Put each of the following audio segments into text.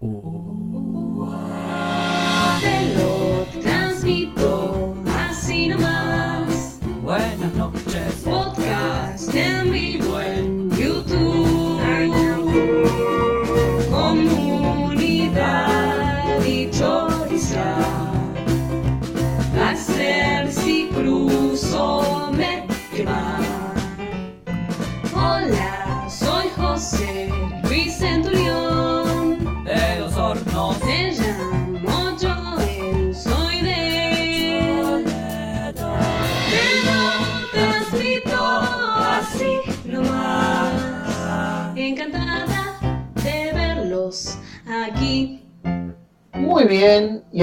Te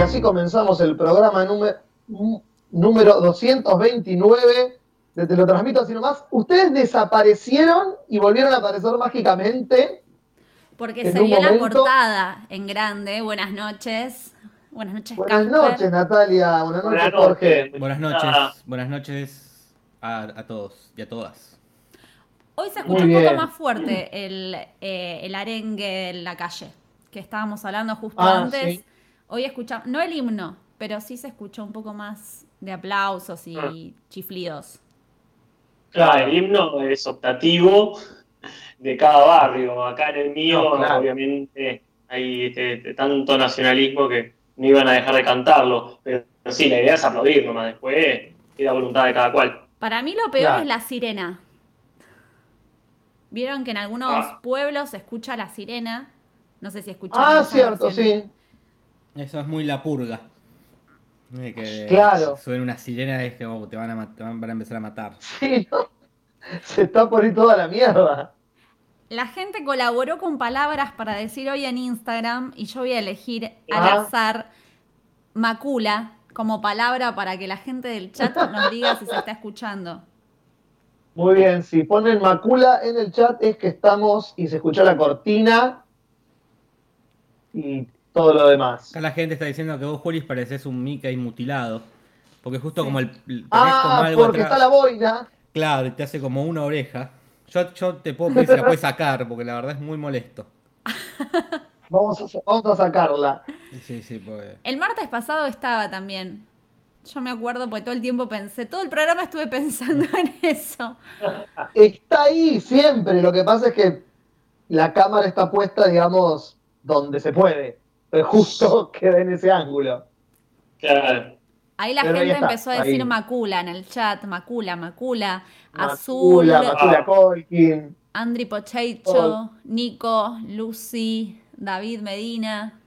así comenzamos el programa número, número 229 de Te lo transmito así nomás. Ustedes desaparecieron y volvieron a aparecer mágicamente. Porque se vio la portada en grande. Buenas noches. Buenas noches, Buenas noches, Natalia. Buenas noches, Buenas Jorge. Buenas Ah, noches, buenas noches a, a todos y a todas. Hoy se escucha un poco más fuerte el, eh, el arengue en la calle, que estábamos hablando justo Ah, antes. sí. Hoy escuchamos, no el himno, pero sí se escuchó un poco más de aplausos y Ah. chiflidos. Claro, el himno es optativo de cada barrio. Acá en el mío, No, claro. obviamente, hay este, este, tanto nacionalismo que no iban a dejar de cantarlo. Pero, sí, la idea es aplaudir nomás. Después queda voluntad de cada cual. Para mí lo peor Claro. es la sirena. Vieron que en algunos Ah. pueblos se escucha la sirena. No sé si escucharon. Ah, cierto, sí. Eso es muy la purga. Que Claro. Suena una sirena y es que oh, te, van a, te van a empezar a matar. Sí, ¿no? Se está por ir toda la mierda. La gente colaboró con palabras para decir hoy en Instagram y yo voy a elegir al azar macula como palabra para que la gente del chat nos diga si se está escuchando. Muy bien, si ponen macula en el chat es que estamos y se escuchó la cortina y todo lo demás. Acá la gente está diciendo que vos, Julis, pareces un Mickey mutilado. Porque justo como el. tenés como Ah, algo porque atrás. está la boina. Claro, te hace como una oreja. Yo, yo te puedo pedir si la puedes sacar, porque la verdad es muy molesto. Vamos a, vamos a sacarla. Sí, sí, porque. El martes pasado estaba también. Yo me acuerdo porque todo el tiempo pensé, todo el programa estuve pensando en eso. Está ahí siempre. Lo que pasa es que la cámara está puesta, digamos, donde se puede. Pero justo queda en ese ángulo. Claro. Ahí la Pero ahí gente está, empezó a decir ahí. macula en el chat, macula, macula, azul, Macula, Macula Ah. Colkin. Andri Pochecho, Oh. Nico, Lucy, David Medina.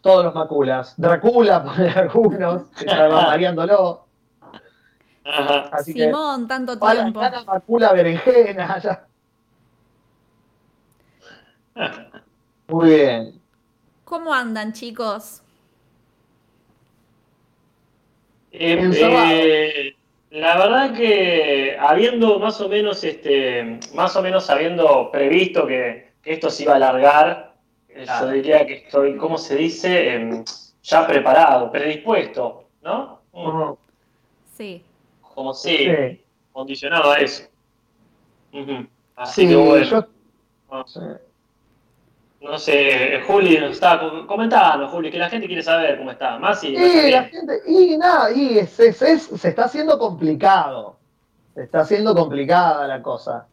Todos los maculas. Dracula, ponen algunos. Que variándolo. Que. Simón, tanto tiempo. Macula, berenjena. Ya. Muy bien. ¿Cómo andan, chicos? Eh, Encerrado. eh, la verdad que habiendo más o menos este, más o menos habiendo previsto que, que esto se iba a alargar, eh, Claro. yo diría que estoy, ¿cómo se dice? Em, ya preparado, predispuesto, ¿no? Mm, Sí. Como si, Sí. condicionado a eso. Así Sí, que bueno, yo- no, sí. No sé, Juli nos estaba co- comentando, Juli, que la gente quiere saber cómo está. Más y Y la gente, y nada, y es- es- es- se está haciendo complicado. Se está haciendo complicada la cosa.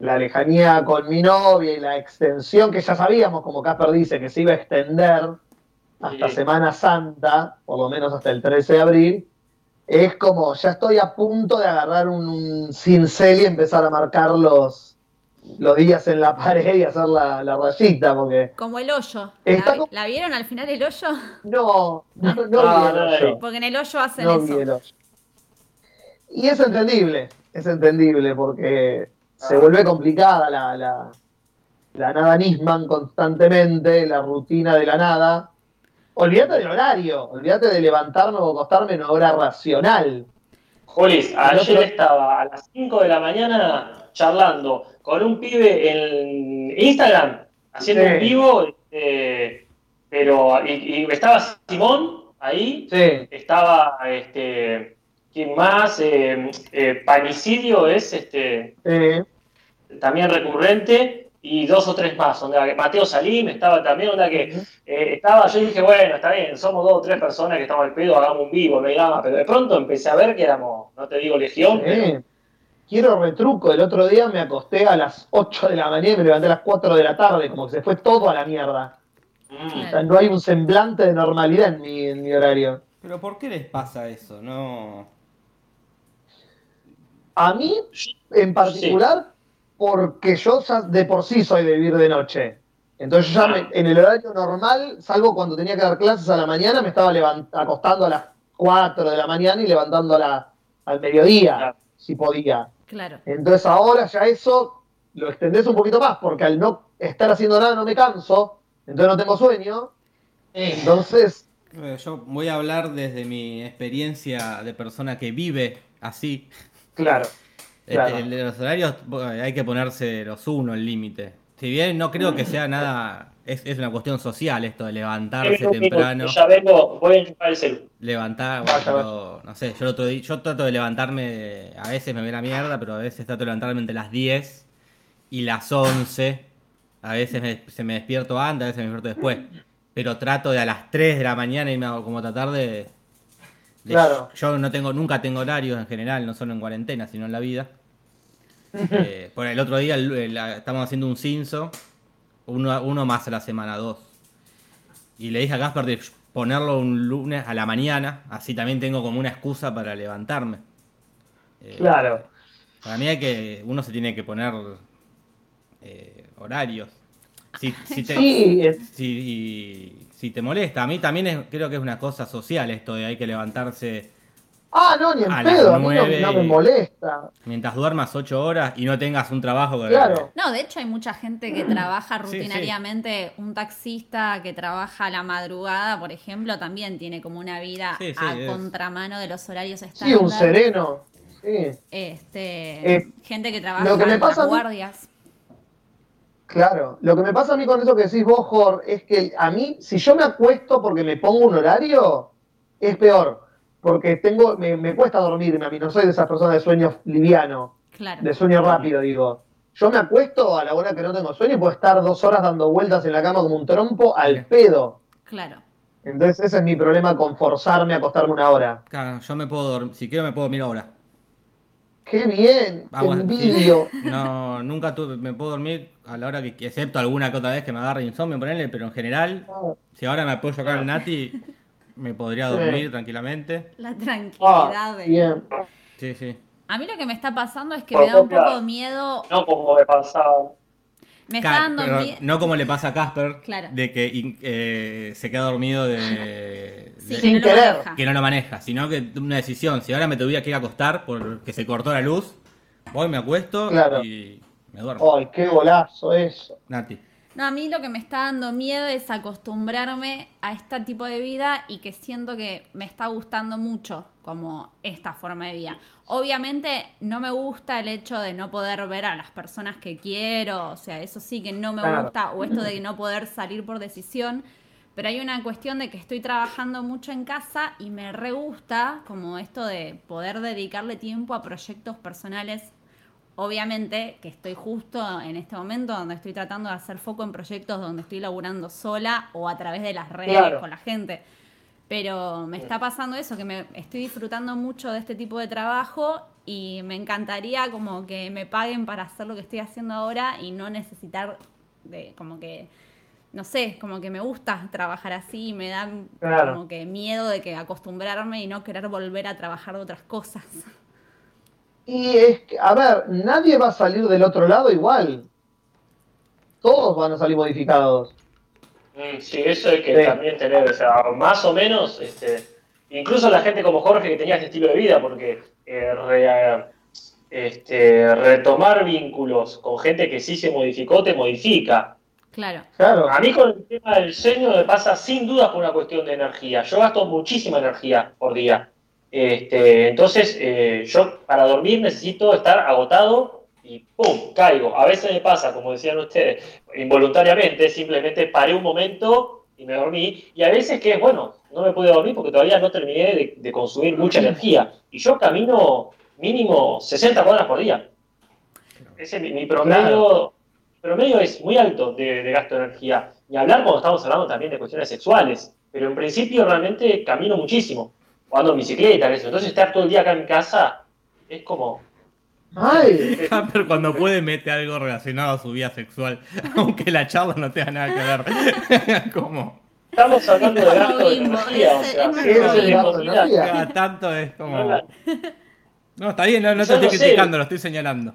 La lejanía con mi novia y la extensión que ya sabíamos, como Casper dice, que se iba a extender hasta Sí. Semana Santa, por lo menos hasta el 13 de abril, es como ya estoy a punto de agarrar un, un cincel y empezar a marcar los, los días en la pared y hacer la, la rayita, porque Como el hoyo. ¿La, como- la vieron al final el hoyo? no, no, no, No, vi el no, hoyo. Porque en el hoyo hacen No eso. vi el hoyo. Y es entendible, es entendible porque se vuelve complicada la, la, la nada Nisman constantemente, la rutina de la nada. Olvídate del horario, olvídate de levantarme o acostarme en una hora racional. Jolis, ayer otro- estaba a las 5 de la mañana charlando con un pibe en Instagram, haciendo Sí. un vivo, este, pero y, y estaba Simón ahí, Sí, estaba este, ¿quién más? Eh, eh, Panicidio es este también recurrente, y dos o tres más. Onda, que Mateo Salim estaba también, onda que eh, estaba, yo dije, bueno, está bien, somos dos o tres personas que estamos al pedo, hagamos un vivo, no hay. Pero de pronto empecé a ver que éramos, no te digo legión, pero Quiero retruco, el otro día me acosté a las 8 de la mañana y me levanté a las 4 de la tarde, como que se fue todo a la mierda. mm, O sea, no hay un semblante de normalidad en mi, en mi horario. Pero ¿por qué les pasa eso? No. A mí, en particular, porque yo ya de por sí soy de vivir de noche. Entonces yo ya me- en el horario normal, salvo cuando tenía que dar clases a la mañana, me estaba levant- acostando a las 4 de la mañana y levantando a la- al mediodía, Claro. si podía. Claro. Entonces ahora ya eso lo extendés un poquito más, porque al no estar haciendo nada no me canso, entonces no tengo sueño. Entonces, Eh, Yo voy a hablar desde mi experiencia de persona que vive así. claro. Eh, Claro. el de los horarios bueno, hay que ponerse los uno el límite. Si bien no creo que sea nada, es, es una cuestión social esto de levantarse un temprano, yo ya vengo, voy a enchufar el celu. levantar, pero, no sé, yo el otro día, yo trato de levantarme, a veces me ve la mierda, pero a veces trato de levantarme entre las 10 y las 11. A veces me- se me despierto antes, a veces me despierto después. Pero trato de a las 3 de la mañana irme a- como tratar de, de- Claro. Yo no tengo, nunca tengo horarios en general, no solo en cuarentena, sino en la vida. Eh, por el otro día el- el- estamos haciendo un cinzo, uno, uno más a la semana, dos. Y le dije a Casper de ponerlo un lunes a la mañana, así también tengo como una excusa para levantarme. Eh, Claro. Para mí hay que, uno se tiene que poner eh, horarios. Si, si te, Sí, si, si te molesta, a mí también es- creo que es una cosa social esto de hay que levantarse Ah, no, ni en A pedo, a mí no, me molesta. mientras duermas 8 horas y no tengas un trabajo que... Claro. No, de hecho hay mucha gente que trabaja Sí, sí. rutinariamente, un taxista que trabaja a la madrugada, por ejemplo, también tiene como una vida Sí, sí, a es- contramano de los horarios Sí, estándar. un sereno. Sí, Este, Eh, gente que trabaja lo que me pasa las guardias. claro. Lo que me pasa a mí con eso que decís vos, Jor, es que a mí, si yo me acuesto porque me pongo un horario, es peor. Porque tengo, me, me cuesta dormirme a mí, no soy de esas personas de sueño liviano, Claro. de sueño rápido, digo. Yo me acuesto a la hora que no tengo sueño y puedo estar dos horas dando vueltas en la cama como un trompo al pedo. Claro. Entonces ese es mi problema con forzarme a acostarme una hora. Claro, yo me puedo dormir, si quiero me puedo dormir ahora. ¡Qué bien! ¡Qué Vamos, envidio! sí. No, nunca tuve, me puedo dormir a la hora que, excepto alguna que otra vez que me agarre insomnio, ponerle, pero en general, si ahora me apoyo acá en el Nati, me podría dormir tranquilamente. La tranquilidad. Ah, de- bien. Sí, sí. A mí lo que me está pasando es que Por me da un poco de miedo. No como me pasaba. Me está dando miedo. no como le pasa a Casper, Claro. de que in- eh, se queda dormido de, Sí, de- Sin que querer. que no lo maneja, sino que una decisión. Si ahora me tuviera que ir a acostar porque se cortó la luz, voy, me acuesto Claro. y me duermo. ¡Ay, qué golazo eso! Nati. No, a mí lo que me está dando miedo es acostumbrarme a este tipo de vida y que siento que me está gustando mucho como esta forma de vida. Obviamente no me gusta el hecho de no poder ver a las personas que quiero, o sea, eso sí que no me Claro. gusta, o esto de no poder salir por decisión, pero hay una cuestión de que estoy trabajando mucho en casa y me re gusta como esto de poder dedicarle tiempo a proyectos personales Obviamente que estoy justo en este momento donde estoy tratando de hacer foco en proyectos donde estoy laburando sola o a través de las redes Claro. con la gente. Pero me está pasando eso, que me estoy disfrutando mucho de este tipo de trabajo y me encantaría como que me paguen para hacer lo que estoy haciendo ahora y no necesitar de como que no sé, como que me gusta trabajar así y me da Claro. como que miedo de que acostumbrarme y no querer volver a trabajar de otras cosas. Y es que, a ver, nadie va a salir del otro lado igual. Todos van a salir modificados. Mm, Sí, eso hay que Sí. también tener, o sea, más o menos, este, incluso la gente como Jorge que tenía este estilo de vida, porque eh, re- este, retomar vínculos con gente que sí se modificó, te modifica. Claro. Claro. A mí con el tema del sueño me pasa sin duda por una cuestión de energía. Yo gasto muchísima energía por día. Este, entonces, eh, yo para dormir necesito estar agotado y ¡pum! caigo. A veces me pasa, como decían ustedes, involuntariamente, simplemente paré un momento y me dormí. Y a veces que, bueno, no me pude dormir porque todavía no terminé de, de consumir mucha energía. Y yo camino mínimo 60 cuadras por día. Ese es mi, mi promedio promedio es muy alto de, de gasto de energía. Ni hablar cuando estamos hablando también de cuestiones sexuales. Pero en principio realmente camino muchísimo. O ando en bicicleta, eso. Entonces estar todo el día acá en casa es como... Ay, Pero cuando puede mete algo relacionado a su vida sexual, aunque la charla no tenga nada que ver. como Estamos hablando de gasto de energía. O sea, cada tanto es como. No, está bien, no, no te estoy no sé. criticando, lo estoy señalando.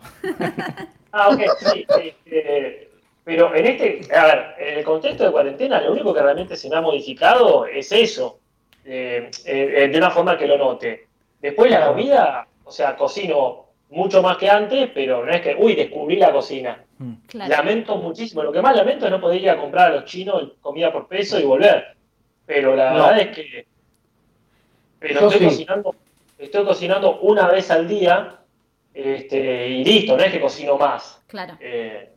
Ah, ok, sí. este, pero en este, a ver, en el contexto de cuarentena, lo único que realmente se me ha modificado es eso, eh, eh, de una forma que lo note. Después la comida, o sea, cocino mucho más que antes, pero no es que, uy, descubrí la cocina. Claro. Lamento muchísimo. Lo que más lamento es no poder ir a comprar a los chinos comida por peso y volver. Pero la No. verdad es que. Pero Yo estoy sí. cocinando, estoy cocinando una vez al día, este, y listo, no es que cocino más. Claro. Eh,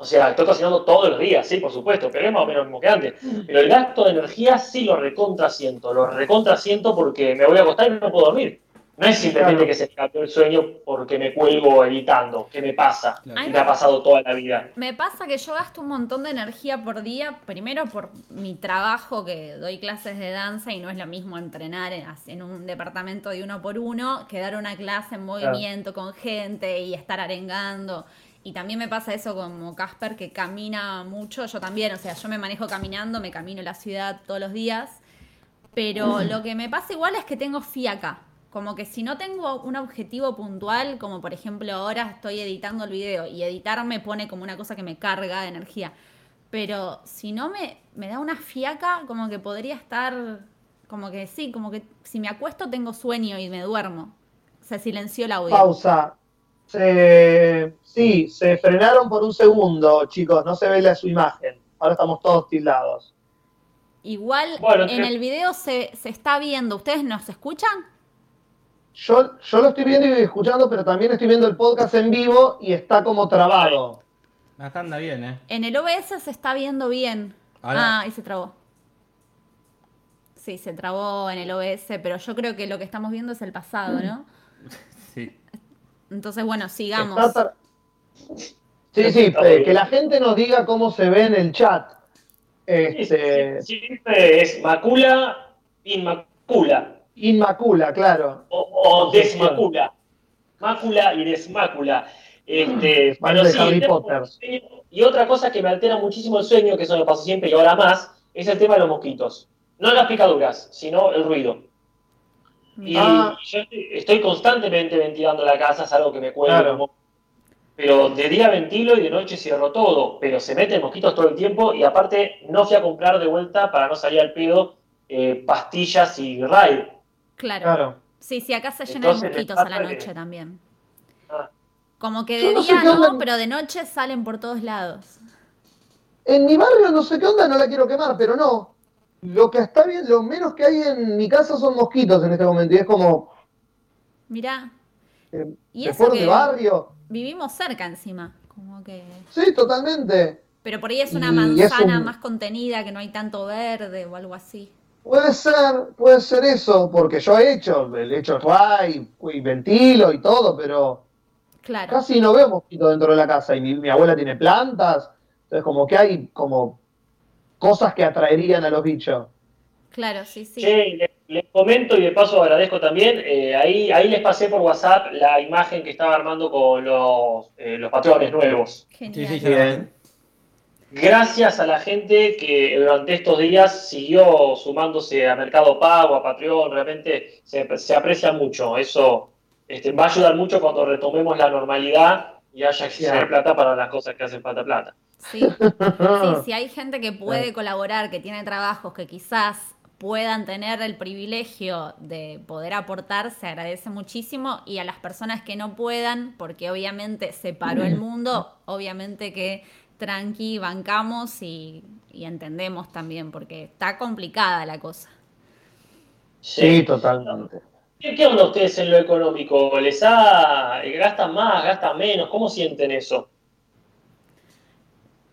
o sea, estoy cocinando todos los días, sí, por supuesto, pero es más o menos lo mismo que antes. Pero el gasto de energía sí lo recontrasiento, lo recontrasiento porque me voy a acostar y no puedo dormir. No es simplemente Claro. que se me cambió el sueño porque me cuelgo editando, ¿qué me pasa? Me ha pasado toda la vida. Me pasa que yo gasto un montón de energía por día, primero por mi trabajo, que doy clases de danza y no es lo mismo entrenar en, en un departamento de uno por uno que dar una clase en movimiento con gente y estar arengando. Y también me pasa eso como Casper, que camina mucho, yo también, o sea, yo me manejo caminando, me camino la ciudad todos los días, pero lo que me pasa igual es que tengo fiaca. Como que si no tengo un objetivo puntual, como por ejemplo ahora estoy editando el video y editar me pone como una cosa que me carga de energía. Pero si no me, me da una fiaca, como que podría estar, como que sí, como que si me acuesto tengo sueño y me duermo. Se silenció el audio. pausa. Se, sí, se frenaron por un segundo, chicos. No se ve la, su imagen. Ahora estamos todos tildados. Igual Bueno, en el video se, se está viendo. ¿Ustedes nos escuchan? Yo, yo lo estoy viendo y escuchando, pero también estoy viendo el podcast en vivo y está como trabado. Acá anda bien, ¿eh? En el OBS se está viendo bien. Ah, ahí se trabó. Sí, se trabó en el OBS, pero yo creo que lo que estamos viendo es el pasado, ¿no? Sí. Entonces, bueno, sigamos. Está Sí, sí, eh, que la gente nos diga cómo se ve en el chat. Este, Sí, Siempre es macula, inmacula, Inmacula, claro. o, o desmacula. Mácula y desmácula. Este, pero de sí, Harry Potter. Y otra cosa que me altera muchísimo el sueño, que eso me pasó siempre y ahora más, es el tema de los mosquitos. No las picaduras, sino el ruido. Y Ah. yo estoy- constantemente ventilando la casa, es algo que me cuelga. Claro. Pero de día ventilo y de noche cierro todo. Pero se meten mosquitos todo el tiempo y aparte no fui a comprar de vuelta para no salir al pedo eh, pastillas y raid. Claro. Claro. Sí, sí, acá se llenan Entonces, de mosquitos a la que- noche también. Ah. Como que de no día no, onda- pero de noche salen por todos lados. En mi barrio no sé qué onda, no la quiero quemar, pero no. Lo que está bien, lo menos que hay en mi casa son mosquitos en este momento. Y es como, Mirá. eh, Y de eso que barrio. vivimos cerca encima. Como que. Sí, totalmente. Pero por ahí es una Y es manzana un- más contenida, que no hay tanto verde o algo así. Puede ser, puede ser eso, porque yo he hecho, he hecho ray y ventilo y todo, pero Claro. casi no veo mosquitos dentro de la casa. Y mi, mi abuela tiene plantas, entonces como que hay como cosas que atraerían a los bichos. Claro, sí, sí. Che, les, les comento y de paso agradezco también, eh, ahí, ahí les pasé por WhatsApp la imagen que estaba armando con los, eh, los patrones nuevos. Genial. Sí, sí, Bien. Gracias a la gente que durante estos días siguió sumándose a Mercado Pago, a Patreon, realmente se, se aprecia mucho. Eso este, va a ayudar mucho cuando retomemos la normalidad y haya que tener plata para las cosas que hacen falta plata. Sí. Sí, si hay gente que puede colaborar, que tiene trabajos que quizás puedan tener el privilegio de poder aportar, se agradece muchísimo. Y a las personas que no puedan, porque obviamente se paró el mundo, obviamente que tranqui, bancamos y, y entendemos también, porque está complicada la cosa. Sí, totalmente. ¿Qué, qué onda ustedes en lo económico? ¿Les ha, gastan más, gastan menos? ¿Cómo sienten eso?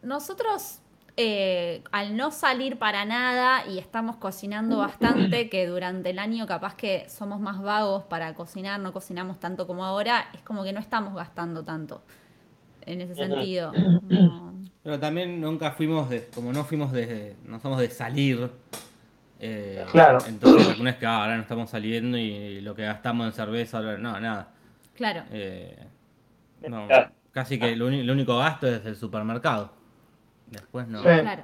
Nosotros, eh, al no salir para nada y estamos cocinando bastante, que durante el año capaz que somos más vagos para cocinar, no cocinamos tanto como ahora, es como que no estamos gastando tanto. en ese sentido. Pero también nunca fuimos de, como no fuimos de, no somos de salir. eh, Claro. Entonces no es que ah, ahora no estamos saliendo y lo que gastamos en cerveza, ahora- no, nada. Claro. Eh, no, casi que lo único gasto es el supermercado. Después no. Sí. Claro.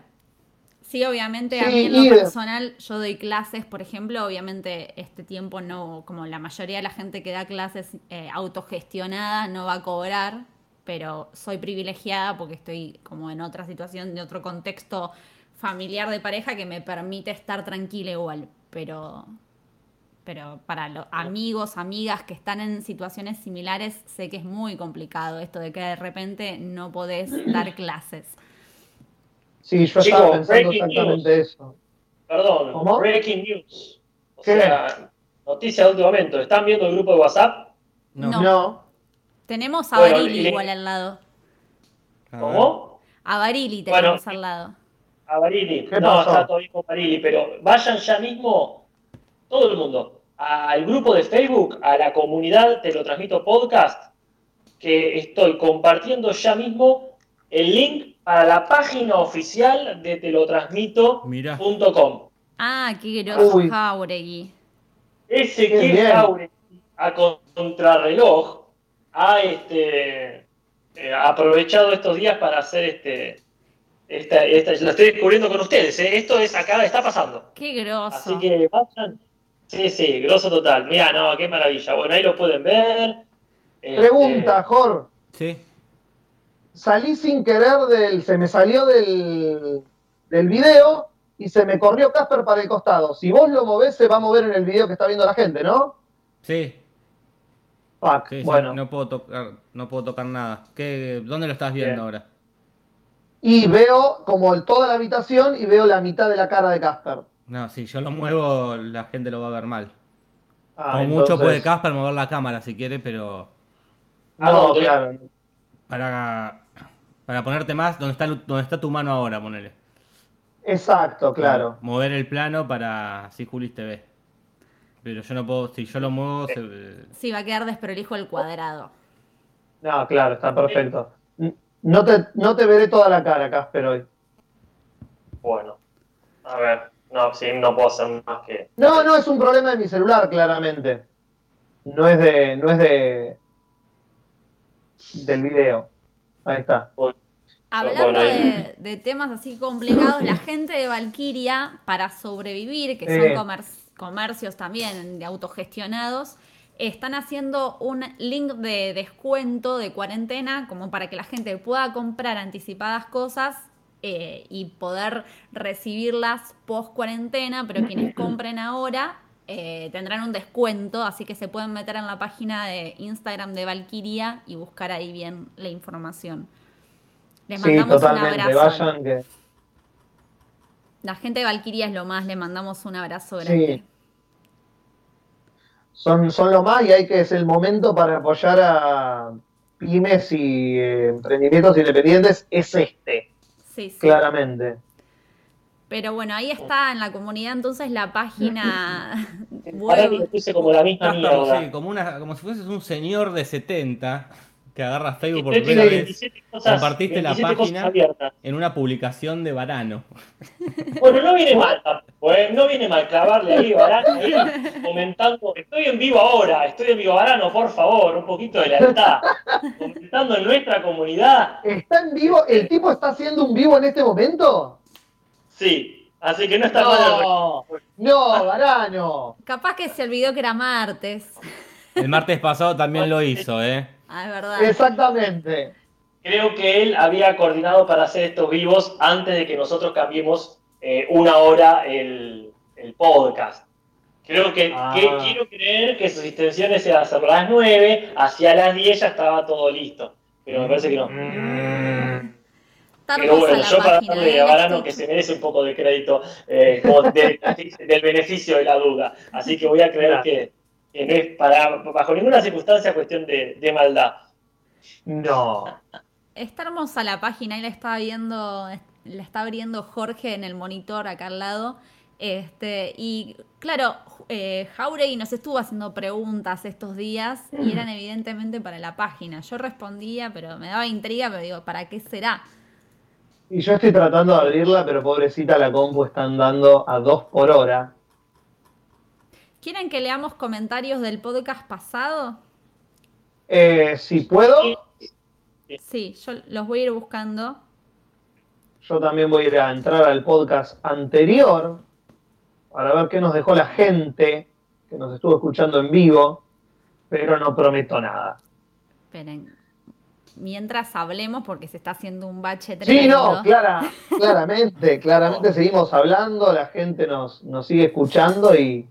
Sí, obviamente a Sí, mí en lo de- personal yo doy clases, por ejemplo, obviamente este tiempo no, como la mayoría de la gente que da clases eh, autogestionada no va a cobrar, pero soy privilegiada porque estoy como en otra situación, de otro contexto familiar de pareja que me permite estar tranquila igual, pero pero para los amigos, amigas que están en situaciones similares, sé que es muy complicado esto de que de repente no podés dar clases. Sí, yo estaba pensando breaking exactamente news. eso. Perdón, ¿Cómo? breaking news. O ¿Qué? sea, noticia de último momento. ¿Están viendo el grupo de WhatsApp? No. No. No. Tenemos a Bueno, Barili le- igual al lado. ¿Cómo? A Barili Bueno, tenemos al lado. A Barili. ¿Qué no, pasó? está todo bien con Barili, pero vayan ya mismo, todo el mundo, al grupo de Facebook, a la comunidad Te lo transmito podcast, que estoy compartiendo ya mismo el link para la página oficial de telotransmito.com. Ah, qué groso Uy. Jauregui. Ese Qué que bien. Jauregui, a contrarreloj ha este, eh, aprovechado estos días para hacer este. Esta, esta- lo estoy descubriendo con ustedes, ¿eh? esto es acá, está pasando. Qué groso. Así que vayan. Sí, sí, grosso total. Mira, no, qué maravilla. Bueno, ahí lo pueden ver. Este, Pregunta, Jor. Sí. Salí sin querer del. Se me salió del, del video y se me corrió Casper para el costado. Si vos lo movés, se va a mover en el video que está viendo la gente, ¿no? Sí. Fuck. sí, sí, bueno. No puedo tocar, no puedo tocar nada. ¿Qué, ¿Dónde lo estás viendo Bien. ahora? Y veo como toda la habitación y veo la mitad de la cara de Casper. No, si yo lo muevo, la gente lo va a ver mal. Ah, Como mucho puede Casper mover la cámara si quiere, pero ¿A No, dónde? claro. Para, para ponerte más donde está, donde está tu mano ahora, ponele. Exacto, claro. Mover el plano para así Julis te ve. Pero yo no puedo, si yo lo muevo, se- Sí, va a quedar desprolijo el cuadrado. No, claro, está perfecto. No te, no te veré toda la cara, Casper, hoy. Bueno, a ver. No, sí, no puedo hacer más que. No, no es un problema de mi celular, claramente. No es de, no es de del video. Ahí está. Hablando de, de temas así complicados, la gente de Valkyria, para sobrevivir, que Eh. son comer- comercios también de autogestionados, están haciendo un link de descuento de cuarentena como para que la gente pueda comprar anticipadas cosas eh, y poder recibirlas post cuarentena, pero quienes compren ahora eh, tendrán un descuento, así que se pueden meter en la página de Instagram de Valkyria y buscar ahí bien la información. Les Sí, mandamos un abrazo. Vayan que. La gente de Valkyria es lo más, le mandamos un abrazo grande. Sí. Son, son lo más y hay que es el momento para apoyar a pymes y eh, emprendimientos independientes. Es este, Sí, sí. claramente. Pero bueno, ahí está en la comunidad entonces la página web. como la misma Estás como, mierda. sí, como, una, como si fueses un señor de 70 que agarra Facebook por primera vez 27 cosas- compartiste la 27 cosas página. en una publicación de Varano. Bueno, no viene mal, ¿eh? no viene mal clavarle ahí, Varano, ahí, comentando, estoy en vivo ahora, estoy en vivo, Varano, por favor, un poquito de lealtad, comentando en nuestra comunidad, ¿Está en vivo? ¿El tipo está haciendo un vivo en este momento? Sí, así que no está mal el No, no, Varano. Capaz que se olvidó que era martes. El martes pasado también lo hizo, ¿eh? Ah, es verdad. Exactamente. Creo que él había coordinado para hacer estos vivos antes de que nosotros cambiemos eh, una hora el, el podcast. Creo que, Ah. que- quiero creer que sus intenciones eran hacer las 9, hacia las 10 ya estaba todo listo. Pero me parece que no. Está Pero bueno, la yo para página, darle ¿eh? a que se merece un poco de crédito eh, del, del beneficio de la duda. Así que voy a creer Claro. que, que no es para, bajo ninguna circunstancia cuestión de, de maldad. No. Está hermosa la página, ahí la estaba viendo, la está abriendo Jorge en el monitor acá al lado. Este, y claro, eh, Jauregui nos estuvo haciendo preguntas estos días y eran evidentemente para la página. Yo respondía, pero me daba intriga, pero digo, ¿para qué será? Y yo estoy tratando de abrirla, pero pobrecita la compu están dando a dos por hora. ¿Quieren que leamos comentarios del podcast pasado? Eh, si puedo, Sí, yo los voy a ir buscando. yo también voy a ir a entrar al podcast anterior para ver qué nos dejó la gente que nos estuvo escuchando en vivo, pero no prometo nada. Esperen. Mientras hablemos, porque se está haciendo un bache Sí, tremendo. no, clara, claramente, claramente seguimos hablando, la gente nos, nos sigue escuchando y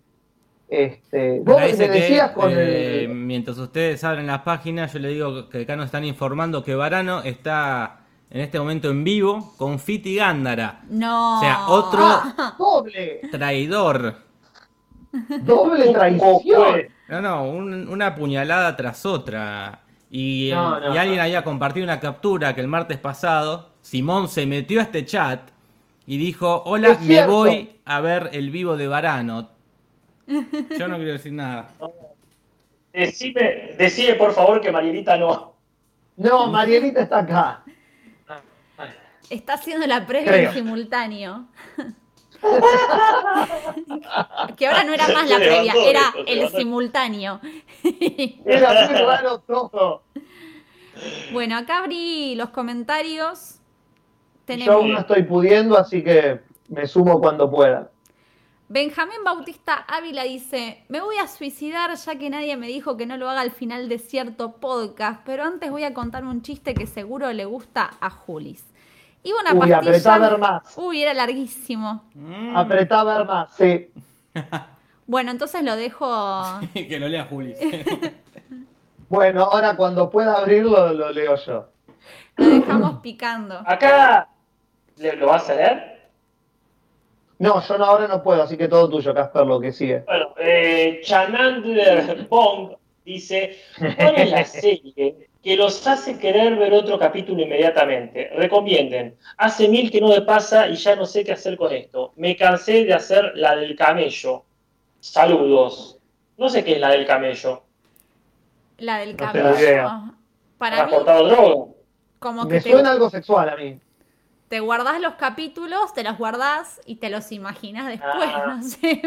este, vos me que, decías con eh, el... mientras ustedes abren las páginas, yo le digo que acá nos están informando que Varano está en este momento en vivo con Fiti Gándara. No. O sea, otro Doble, traidor. doble ¿Cómo traición. fue? No, no, un- una puñalada tras otra. Y, No, no, y alguien no. había compartido una captura que el martes pasado Simón se metió a este chat y dijo, hola, me voy a ver el vivo de Varano. Yo no quiero decir nada. Decime, decime por favor que Marielita no. No, Marielita está acá. Está haciendo la previa Creo. en simultáneo. que ahora no era más la previa, era el simultáneo. Era muy raro todo. Bueno, acá abrí los comentarios. Yo aún no estoy pudiendo, así que me sumo cuando pueda. Benjamín Bautista Ávila dice, me voy a suicidar ya que nadie me dijo que no lo haga al final de cierto podcast, pero antes voy a contar un chiste que seguro le gusta a Julis. Iba una Uy, apretá pastilla... a ver más. Uy, era larguísimo. Mm. Apretá a ver más, sí. Bueno, entonces lo dejo... que lo lea Juli. Bueno, ahora cuando pueda abrirlo lo leo yo. Lo dejamos picando. Acá, ¿le- ¿lo vas a leer? No, yo no, ahora no puedo, así que todo tuyo, Casper, lo que sigue. Bueno, eh, Chanandler Bong dice, ¿cuál es la serie que los hace querer ver otro capítulo inmediatamente? Recomienden. Hace mil que no me pasa y ya no sé qué hacer con esto. Me cansé de hacer la del camello. Saludos. No sé qué es la del camello. La del No cabello. tengo idea. Para mí, ¿Transportado droga? como Me que te, suena algo sexual a mí. te guardás los capítulos, te los guardás y te los imaginas después, Ah. no sé.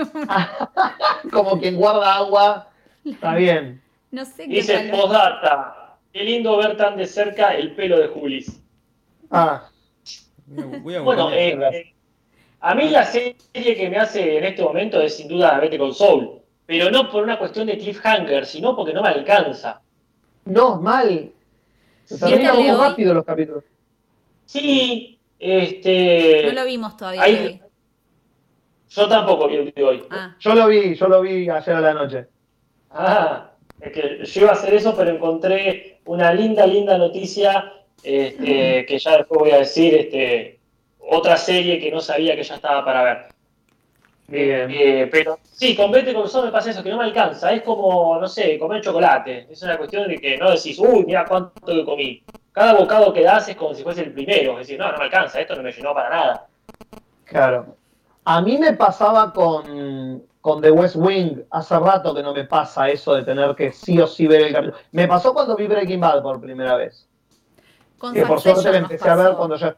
Como quien guarda agua. Está bien. No sé qué Dice tal. Qué lindo ver tan de cerca el pelo de Julis. Ah, Voy a Bueno, eh, eh, a mí la serie que me hace en este momento es sin duda Vete con Soul, pero no por una cuestión de cliffhanger, sino porque no me alcanza. no, mal. Se ¿Viste terminan muy rápido los capítulos. Sí, este. No lo vimos todavía. Ahí- hoy. Yo tampoco vi el de hoy. Ah, Yo lo vi, yo lo vi ayer a la noche. Ah, que yo iba a hacer eso, pero encontré una linda, linda noticia este, que ya después voy a decir. Este, otra serie que no sabía que ya estaba para ver. Bien. Eh, pero sí, con Vete con Sol me pasa eso, que no me alcanza. Es como, no sé, comer chocolate. Es una cuestión de que no decís, uy, mira cuánto que comí. Cada bocado que das es como si fuese el primero. Es decir, no, no me alcanza, esto no me llenó para nada. Claro. A mí me pasaba con, con The West Wing. Hace rato que no me pasa eso de tener que sí o sí ver el capítulo. Me pasó cuando vi Breaking Bad por primera vez. con Que por suerte la empecé a ver pasó. cuando ya.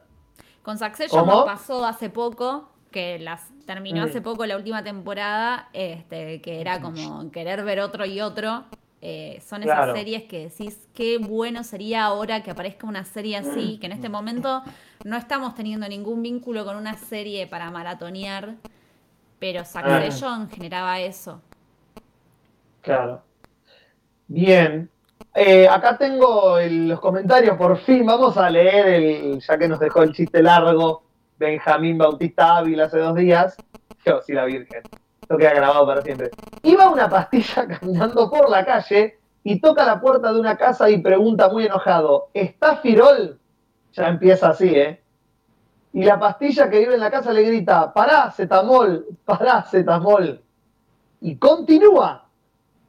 Con Succession pasó hace poco, que las terminó Mm. hace poco la última temporada, este, que era como querer ver otro y otro. Eh, son esas Claro. series que decís, qué bueno sería ahora que aparezca una serie así, que en este momento no estamos teniendo ningún vínculo con una serie para maratonear, pero Succession generaba eso. Claro. Bien. Eh, acá tengo el- los comentarios, por fin. Vamos a leer el, ya que nos dejó el chiste largo, Benjamín Bautista Ávila hace dos días. Yo, sí, la Virgen. Esto queda grabado para siempre. Iba una pastilla caminando por la calle y toca la puerta de una casa y pregunta muy enojado, ¿está Firol? Ya empieza así, ¿eh? Y la pastilla que vive en la casa le grita, pará, cetamol, pará, cetamol. Y continúa.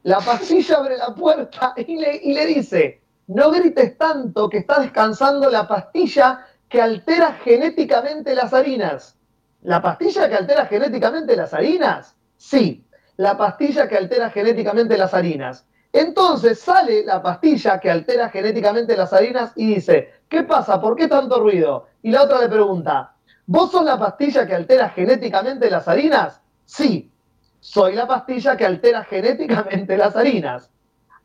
La pastilla abre la puerta y le, y le dice, no grites tanto que está descansando la pastilla que altera genéticamente las harinas. ¿La pastilla que altera genéticamente las harinas? Sí, la pastilla que altera genéticamente las harinas. Entonces sale la pastilla que altera genéticamente las harinas y dice, ¿qué pasa? ¿Por qué tanto ruido? Y la otra le pregunta, ¿vos sos la pastilla que altera genéticamente las harinas? Sí, soy la pastilla que altera genéticamente las harinas.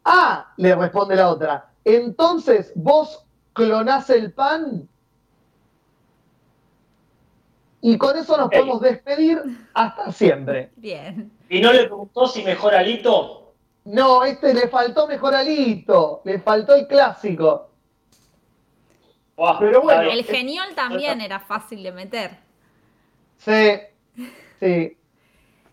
Ah, le responde la otra, entonces vos clonás el pan. Y con eso nos podemos despedir hasta siempre. Bien. ¿Y no le preguntó si mejor alito? No, este le faltó mejor alito, le faltó el clásico. Pero bueno. El geniol también era fácil de meter. Sí, sí.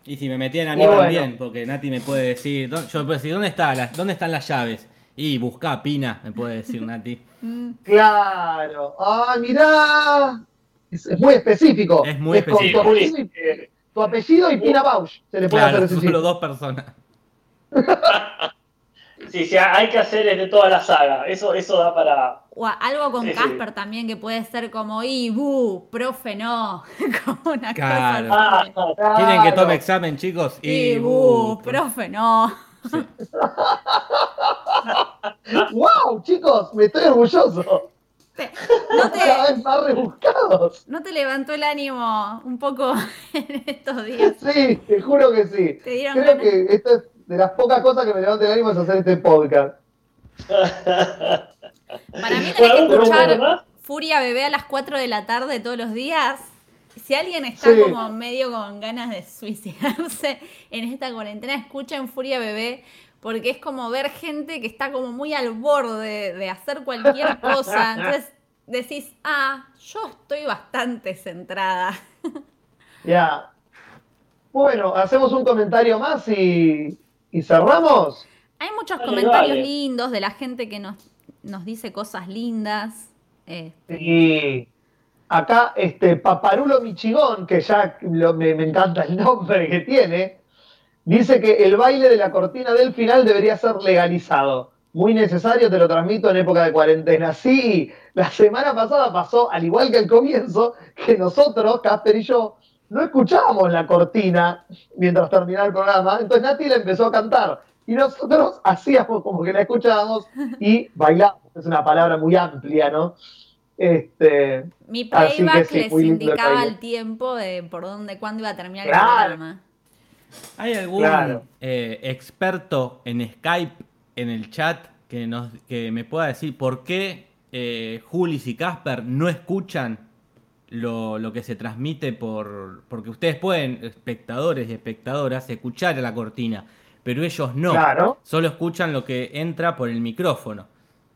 Y si me metían a mí bueno. también, porque Nati me puede decir, ¿dó- yo puedo decir, ¿dónde, está la- ¿dónde están las llaves? Y buscá Pina, me puede decir Nati. Claro. Ah, mirá. Es, es muy específico. Es muy con específico. Tu Juli, apellido, y- tu apellido y Pina Bausch. Se le puede Claro, hacer solo dos personas. sí, sí, hay que hacer de toda la saga. Eso, eso da para. O algo con Sí, sí. Casper también que puede ser como, y bu, profe, no. como una Claro. cosa. Ah, ¿Quieren que tome Claro. examen, chicos? Y bu, profe, no. ¡Wow, chicos! Me estoy orgulloso. Te- no, Cada te, vez más rebuscados. ¿No te levantó el ánimo un poco en estos días? Sí, te juro que sí. ¿Te dieron Creo ganas? que esto es de las pocas cosas que me levantan el ánimo es hacer este podcast. Para mí tenés que ¿tenemos escuchar? Furia Bebé a las 4 de la tarde todos los días. Si alguien está Sí. como medio con ganas de suicidarse en esta cuarentena, escuchen Furia Bebé porque es como ver gente que está como muy al borde de hacer cualquier cosa. Entonces decís, ah, yo estoy bastante centrada. Ya. Bueno, hacemos un comentario más y, y cerramos. Hay muchos Dale, comentarios dale. lindos de la gente que nos, nos dice cosas lindas. Este, Y acá, este Paparulo Michigón, que ya lo- me, me encanta el nombre que tiene, dice que el baile de la cortina del final debería ser legalizado. Muy necesario, te lo transmito en época de cuarentena. Sí, la semana pasada pasó, al igual que el comienzo, que nosotros, Casper y yo, no escuchábamos la cortina mientras terminaba el programa. Entonces Nati la empezó a cantar. Y nosotros hacíamos como que la escuchábamos y bailábamos. Es una palabra muy amplia, ¿no? Este, mi playback sí, les indicaba el tiempo de por dónde, cuándo iba a terminar Claro. el programa. ¿Hay algún Claro. eh, experto en Skype en el chat que, nos, que me pueda decir por qué eh, Julis y Casper no escuchan lo, lo que se transmite por... Porque ustedes pueden, espectadores y espectadoras, escuchar a la cortina, pero ellos no. Claro. Solo escuchan lo que entra por el micrófono.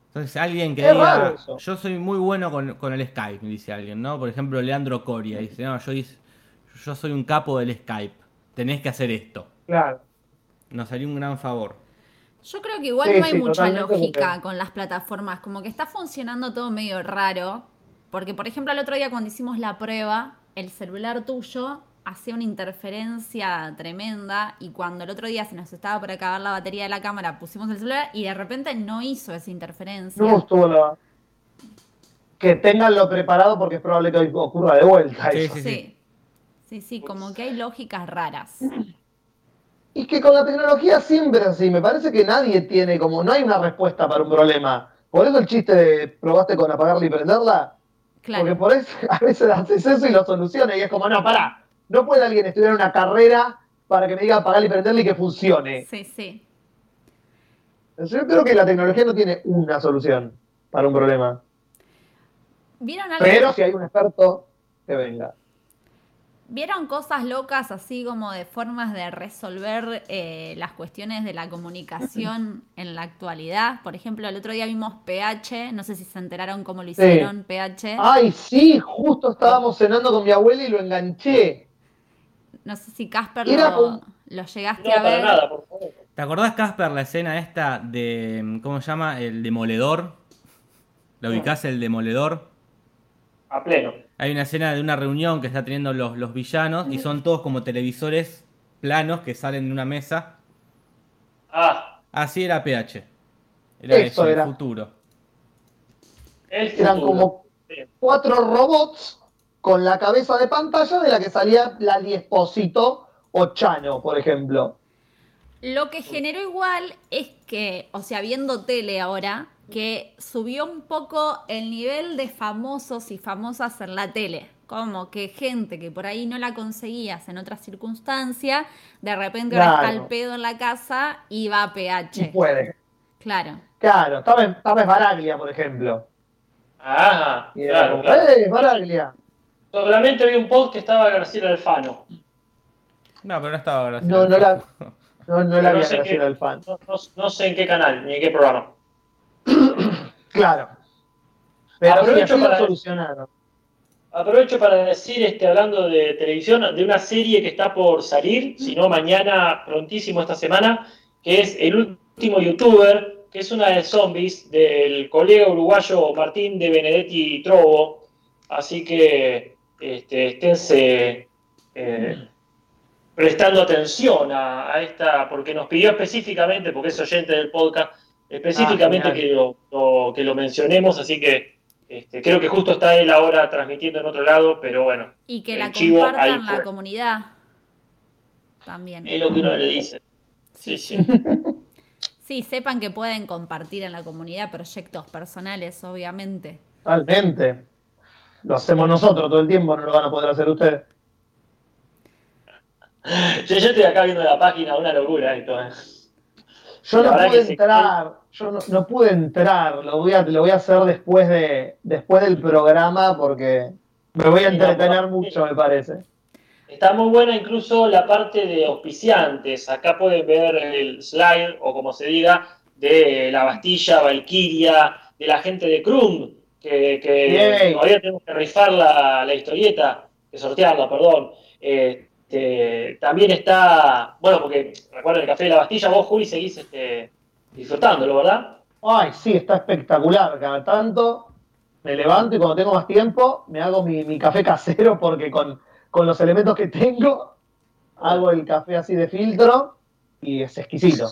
Entonces alguien que Es diga, yo soy muy bueno con, con el Skype, dice alguien, ¿no? Por ejemplo, Leandro Coria dice, no, yo, yo soy un capo del Skype, tenés que hacer esto. claro. Nos haría un gran favor. Yo creo que igual Sí, no hay sí, mucha lógica con las plataformas, como que está funcionando todo medio raro, porque por ejemplo el otro día cuando hicimos la prueba, el celular tuyo hacía una interferencia tremenda y cuando el otro día se nos estaba por acabar la batería de la cámara pusimos el celular y de repente no hizo esa interferencia. No estuvo la. Que tenganlo preparado porque es probable que hoy ocurra de vuelta Sí, eso. sí, Sí. Sí, sí, como que hay lógicas raras. Y que con la tecnología siempre así. Me parece que nadie tiene como. No hay una respuesta para un problema. Por eso el chiste de probaste con apagarla y prenderla. Porque por eso a veces haces eso y lo solucionas. Y es como, no, pará. No puede alguien estudiar una carrera para que me diga apagarla y prenderla y que funcione. Sí, sí. Yo creo que la tecnología no tiene una solución para un problema. ¿Vieron algo? Pero si hay un experto, que venga. ¿Vieron cosas locas así como de formas de resolver eh, las cuestiones de la comunicación en la actualidad? Por ejemplo, el otro día vimos PH, no sé si se enteraron cómo lo hicieron, PH. Ay, sí, justo estábamos cenando con mi abuela y lo enganché. No sé si Casper lo, como- lo llegaste No, a para ver. nada, por favor. ¿Te acordás, Casper, la escena esta de. ¿Cómo se llama? El demoledor. ¿La ubicás el demoledor? A pleno. Hay una escena de una reunión que está teniendo los, los villanos y son todos como televisores planos que salen de una mesa. Ah, Así era PH. Era Eso eso, el era. futuro. el Eran futuro. como cuatro robots con la cabeza de pantalla de la que salía Lali Espósito o Chano, por ejemplo. Lo que generó igual es que, o sea, viendo tele ahora, que subió un poco el nivel de famosos y famosas en la tele. Como que gente que por ahí no la conseguías en otras circunstancias, de repente ahora está el pedo en la casa y va a Y PH. puede. Claro. Claro, estaba en Baraglia, por ejemplo. Ajá, Y claro, como, claro. ¡eh, Baraglia! Solamente vi un post que estaba Graciela Alfano. No, pero no estaba gracioso. No, no la, no, no la No vi a sé qué- fan. No, no- no sé en qué canal ni en qué programa. Claro. Pero Aprovecho para- solucionaron. Aprovecho para decir, este, hablando de televisión, de una serie que está por salir, si no mañana, prontísimo esta semana, que es El último youtuber, que es una de zombies del colega uruguayo Martín de Benedetti Trovo. Así que este, esténse eh, prestando atención a, a esta, porque nos pidió específicamente, porque es oyente del podcast, específicamente Ah, que, lo, lo- que lo mencionemos, así que este, creo que justo está él ahora transmitiendo en otro lado, pero bueno, Y que la chivo compartan la comunidad. También. es lo que uno le dice. Sí, sí. Sí, sepan que pueden compartir en la comunidad proyectos personales, obviamente. Totalmente. Lo hacemos nosotros todo el tiempo, no lo van a poder hacer ustedes. Yo, yo estoy acá viendo la página, una locura esto. ¿eh? Yo La no pude entrar, yo no, no pude entrar, lo voy a, lo voy a hacer después de después del programa porque me voy a entretener mucho, me parece. Está muy buena incluso la parte de auspiciantes. Acá pueden ver el slide, o como se diga, de la Bastilla, Valkyria, de la gente de Krum, que, que todavía tenemos que rifar la, la historieta, que sortearla, perdón. Este, también está, bueno, porque recuerden el Café de la Bastilla, vos, Juli, seguís este, disfrutándolo, ¿verdad? Ay, sí, está espectacular. Cada tanto me levanto y cuando tengo más tiempo me hago mi, mi café casero porque con, con los elementos que tengo hago el café así de filtro y es exquisito.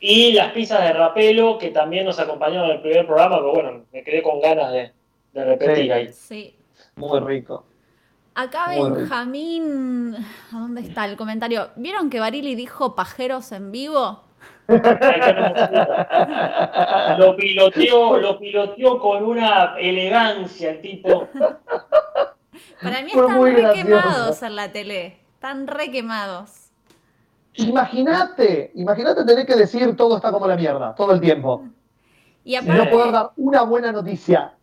Y las pizzas de rapelo, que también nos acompañaron en el primer programa, pero bueno, me quedé con ganas de, de repetir Sí. ahí. Sí. Muy rico. Acá. Benjamín, ¿a dónde está el comentario? ¿Vieron que Barili dijo pajeros en vivo? Lo piloteó, lo piloteó con una elegancia el tipo. Para mí Fue están muy re gracioso. quemados en la tele. Están re quemados. Imagínate, imagínate tener que decir todo está como la mierda, todo el tiempo. Y Y no aparte, poder dar una buena noticia.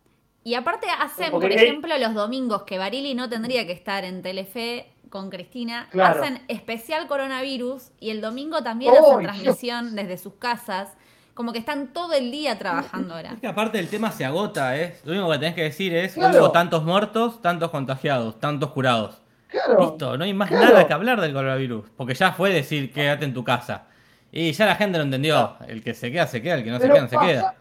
Y aparte hacen, Porque por hay- ejemplo, los domingos que Barili no tendría que estar en Telefe con Cristina, Claro. hacen especial coronavirus y el domingo también ¡Ay, hacen Dios! transmisión desde sus casas. Como que están todo el día trabajando ahora. Es que aparte el tema se agota, ¿eh? Lo único que tenés que decir es, Claro. hubo tantos muertos, tantos contagiados, tantos curados. Claro. Listo, no hay más Claro. nada que hablar del coronavirus. Porque ya fue decir quédate en tu casa. Y ya la gente lo entendió. El que se queda, se queda. El que no se queda, no se pasa- queda.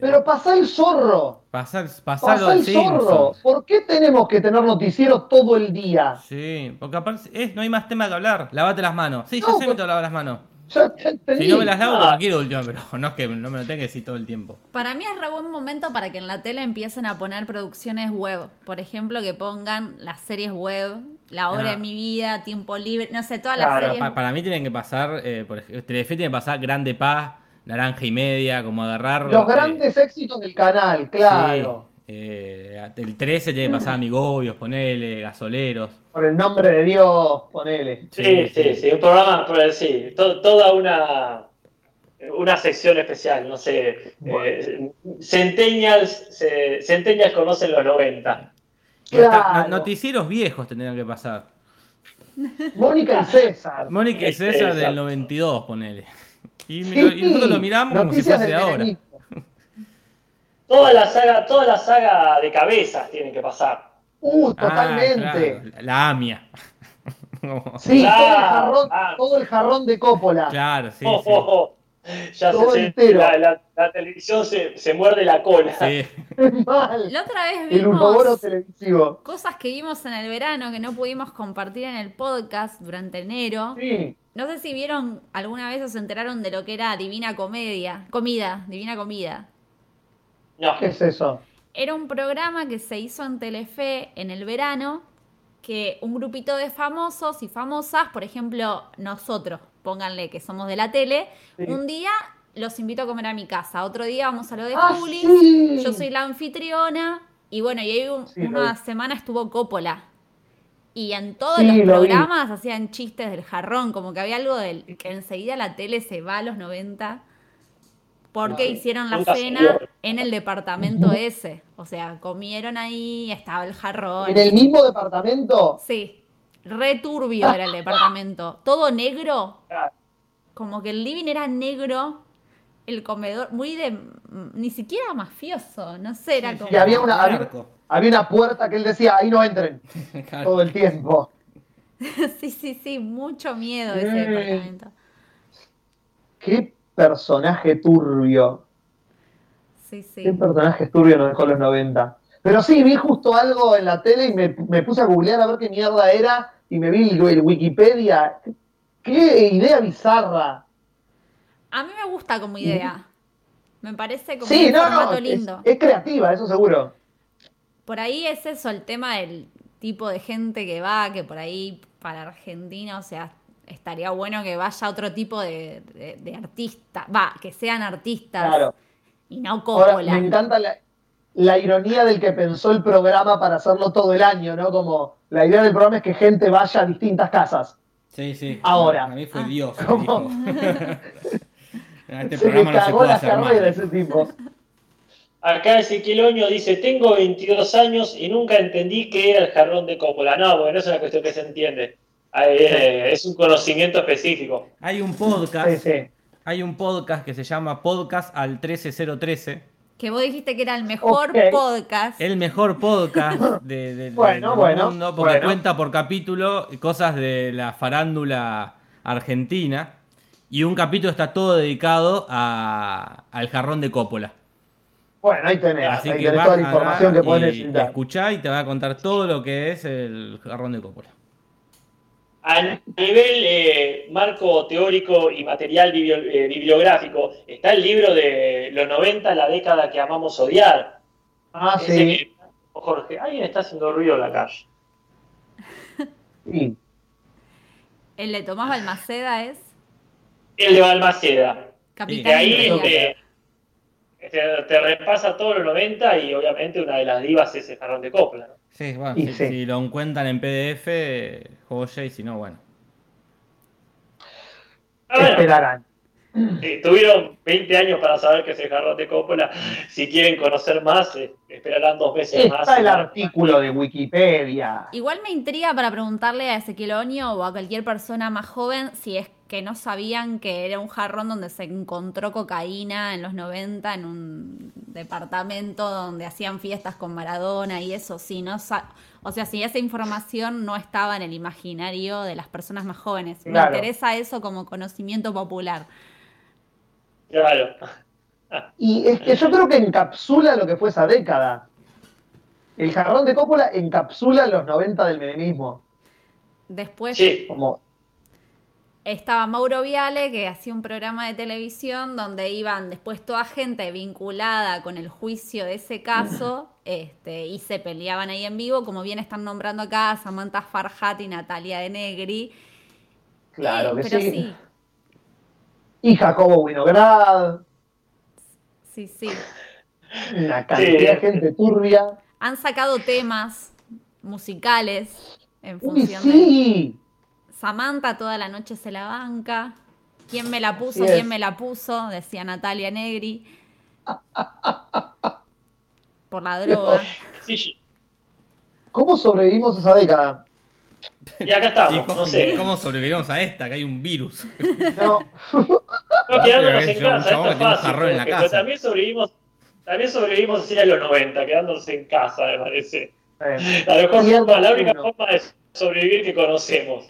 Pero pasá el zorro. Pasar, pasarlo Pasá el zorro. ¿Por qué tenemos que tener noticiero todo el día? Sí, porque aparte es, no hay más tema que hablar. Lavate las manos. Sí, yo No, sé pues- me tengo que lavar las manos. Ya te entendí. Si no me las lavo, Ah. tranquilo, último, pero no es que no me lo tenga que decir todo el tiempo. Para mí es re buen momento para que en la tele empiecen a poner producciones web. Por ejemplo, que pongan las series web, La hora Ah. de mi vida, Tiempo Libre, no sé, todas Claro, las series. Pa- para mí tienen que pasar, eh, por ejemplo, Telefe tiene que pasar Grande Paz, Naranja y Media, como agarrar. Los eh, grandes éxitos del canal, claro. sí, eh, el 13 tiene que pasar Amigobios, ponele, Gasoleros. Por el nombre de Dios, ponele. Sí, sí, sí, un programa, pues, sí, to- toda una, una sección especial, no sé. Eh, Centennials, se- Centennials conocen los 90. Y hasta Claro. no- noticieros viejos tendrían que pasar. Mónica y César. Mónica y Este, César del exacto. 92, ponele. Y, Sí, y nosotros lo miramos como si noticias fuese de ahora. Toda la saga, toda la saga de cabezas tiene que pasar. Uh, Ah, totalmente. claro, la AMIA. Sí, Claro, todo, el jarrón, claro. todo el jarrón de Coppola. Claro, sí, Oh, sí. oh, oh. Ya Todo se, entero. la, la- la televisión se, se muerde la cola. Sí. Mal. La otra vez vimos televisivo. cosas que vimos en el verano que no pudimos compartir en el podcast durante enero. Sí. No sé si vieron alguna vez o se enteraron de lo que era Divina Comedia. Comida, Divina Comida. No. ¿Qué es eso? Era un programa que se hizo en Telefe en el verano, que un grupito de famosos y famosas, por ejemplo, nosotros, pónganle que somos de la tele, Sí. un día los invito a comer a mi casa, otro día vamos a lo de Ah, Juli, sí. yo soy la anfitriona, y bueno, y ahí un- Sí, lo una semana estuvo Coppola. Y en todos los lo vi. programas hacían chistes del jarrón, como que había algo del que enseguida la tele se va a los 90 porque hicieron la cena salió. En el departamento ese. O sea, comieron ahí, estaba el jarrón. En el mismo departamento. Sí, re turbio era el departamento. Todo negro, Claro. como que el living era negro, el comedor muy de... ni siquiera mafioso, no sé, era como... Y había una, había, una puerta que él decía, ahí no entren, Claro. todo el tiempo. sí, sí, sí, mucho miedo ese Mm. departamento. Qué personaje turbio. Sí, sí. Qué nos dejó los 90. Pero sí, vi justo algo en la tele y me, me puse a googlear a ver qué mierda era y me vi el, el Wikipedia. Qué idea bizarra. A mí me gusta como idea. Me parece como Sí, un no, formato no, es, lindo. es creativa, eso seguro. Por ahí es eso, el tema del tipo de gente que va, que por ahí para Argentina, o sea, estaría bueno que vaya otro tipo de, de, de artista, va, que sean artistas Claro. Y no Ahora, me encanta la, la ironía del que pensó el programa para hacerlo todo el año, ¿no? Como la idea del programa es que gente vaya a distintas casas. Sí, sí. Ahora. A mí fue Ah. Dios. este se programa no se cagó puede la hacer carrera mal. ese tipo. Acá Ezequiel Oño dice, tengo 22 años y nunca entendí qué era el jarrón de Coppola. No, porque no es una cuestión que se entiende. Eh, es un conocimiento específico. Hay un podcast, Sí, sí. Hay un podcast que se llama Podcast al 13013. Que vos dijiste que era el mejor podcast. El mejor podcast de, de- Bueno, del bueno, mundo, porque bueno. cuenta por capítulo cosas de la farándula argentina. Y un capítulo está todo dedicado a- al jarrón de Coppola. Bueno, ahí tenés, Así ahí que tenés vas toda la información que podés y necesitar. escuchá y te va a contar todo lo que es el jarrón de Coppola. A nivel eh, marco teórico y material bibli- eh, bibliográfico, está el libro de los 90, la década que amamos odiar. Ah, Ese sí. que- Jorge, alguien está haciendo ruido en la calle. sí. El de Tomás Balmaceda es El de Balmaceda. Capitán De ahí. Te, repasa todos los 90 y obviamente una de las divas es el jarrón de Coppola. ¿no? Sí, bueno, Y si, sí. si lo encuentran en PDF, joya, y si no, bueno. Ah, bueno, Esperarán. eh, tuvieron 20 años para saber qué es el jarrón de Coppola. Si quieren conocer más, eh, esperarán dos meses más. Está el artículo de Wikipedia. Igual me intriga para preguntarle a Ezequiel Oño o a cualquier persona más joven si es que no sabían que era un jarrón donde se encontró cocaína en los 90 en un departamento donde hacían fiestas con Maradona y eso, sí, no o sea, si esa información no estaba en el imaginario de las personas más jóvenes. Claro. Me interesa eso como conocimiento popular. Claro. Y es que yo creo que encapsula lo que fue esa década. El jarrón de Coppola encapsula los 90 del menemismo. Después Sí. Como, estaba Mauro Viale, que hacía un programa de televisión donde iban después toda gente vinculada con el juicio de ese caso este, y se peleaban ahí en vivo, como bien están nombrando acá a Samantha Farhat y Natalia de Negri. claro Eh, que pero sí. sí, Y Jacobo Winograd, sí, sí. una cantidad de gente turbia. Han sacado temas musicales en Uy, función de sí. Samantha toda la noche se la banca. ¿Quién me la puso? ¿Quién me la puso? Decía Natalia Negri. Por la droga. ¿Cómo sobrevivimos a esa década? Y acá ¿Y estamos, cómo, no sé. cómo sobrevivimos a esta? Que hay un virus. No. No, quedándonos en casa, esto es fácil. jarrón en la porque- casa. pero también sobrevivimos, también sobrevivimos así a los 90, quedándose en casa, me parece. Eh, La mejor Y el forma, la única 2001. forma de sobrevivir que conocemos.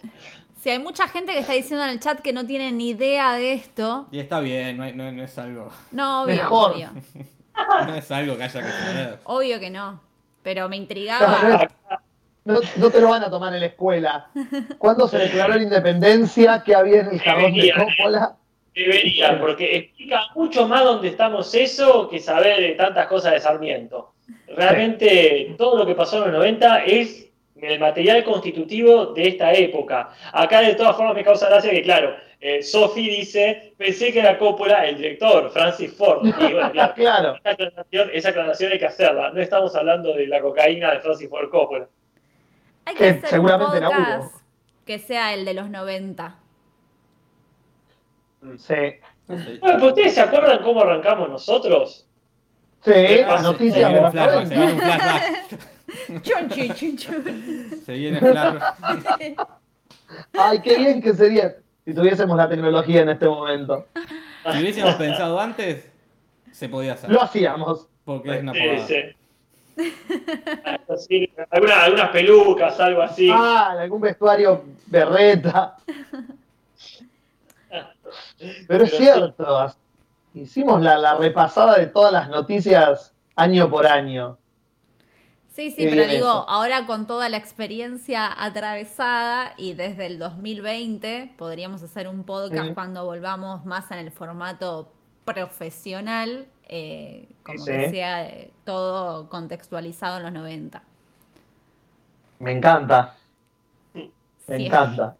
Si hay mucha gente que está diciendo en el chat que no tiene ni idea de esto, Y está bien, no, hay- no- no es algo no, obvio, Mejor. obvio. no es algo que haya que saber. Obvio que no. Pero me intrigaba. No, no te lo van a tomar en la escuela. ¿Cuándo se declaró la independencia? ¿Qué había en el jarrón de Debería. Coppola? Debería, porque explica mucho más dónde estamos eso que saber de tantas cosas de Sarmiento. realmente todo lo que pasó en los 90 es el material constitutivo de esta época. Acá de todas formas me causa gracia que, claro, eh, Sophie dice, pensé que era Coppola el director, Francis Ford. Y bueno, claro, claro. esa aclaración, esa aclaración hay que hacerla. No estamos hablando de la cocaína de Francis Ford Coppola. Hay que Que hacer un seguramente la podcast que sea el de los 90. Sí. Sí. Bueno, pues ustedes se acuerdan cómo arrancamos nosotros? Sí, noticias los flashback, se 90. viene flashback. Ay, qué bien que sería si tuviésemos la tecnología en este momento. Si hubiésemos pensado antes, se podía hacer. Lo hacíamos. Porque es una Sí, pavada. sí. Algunas pelucas, algo así. Ah, algún vestuario berreta. Pero es sí. cierto, hicimos la, la repasada de todas las noticias año por año. Sí, sí, pero digo, eso. ahora con toda la experiencia atravesada y desde el 2020 podríamos hacer un podcast cuando volvamos más en el formato profesional, eh, como Sí. que sea eh, todo contextualizado en los 90. Me encanta, me encanta.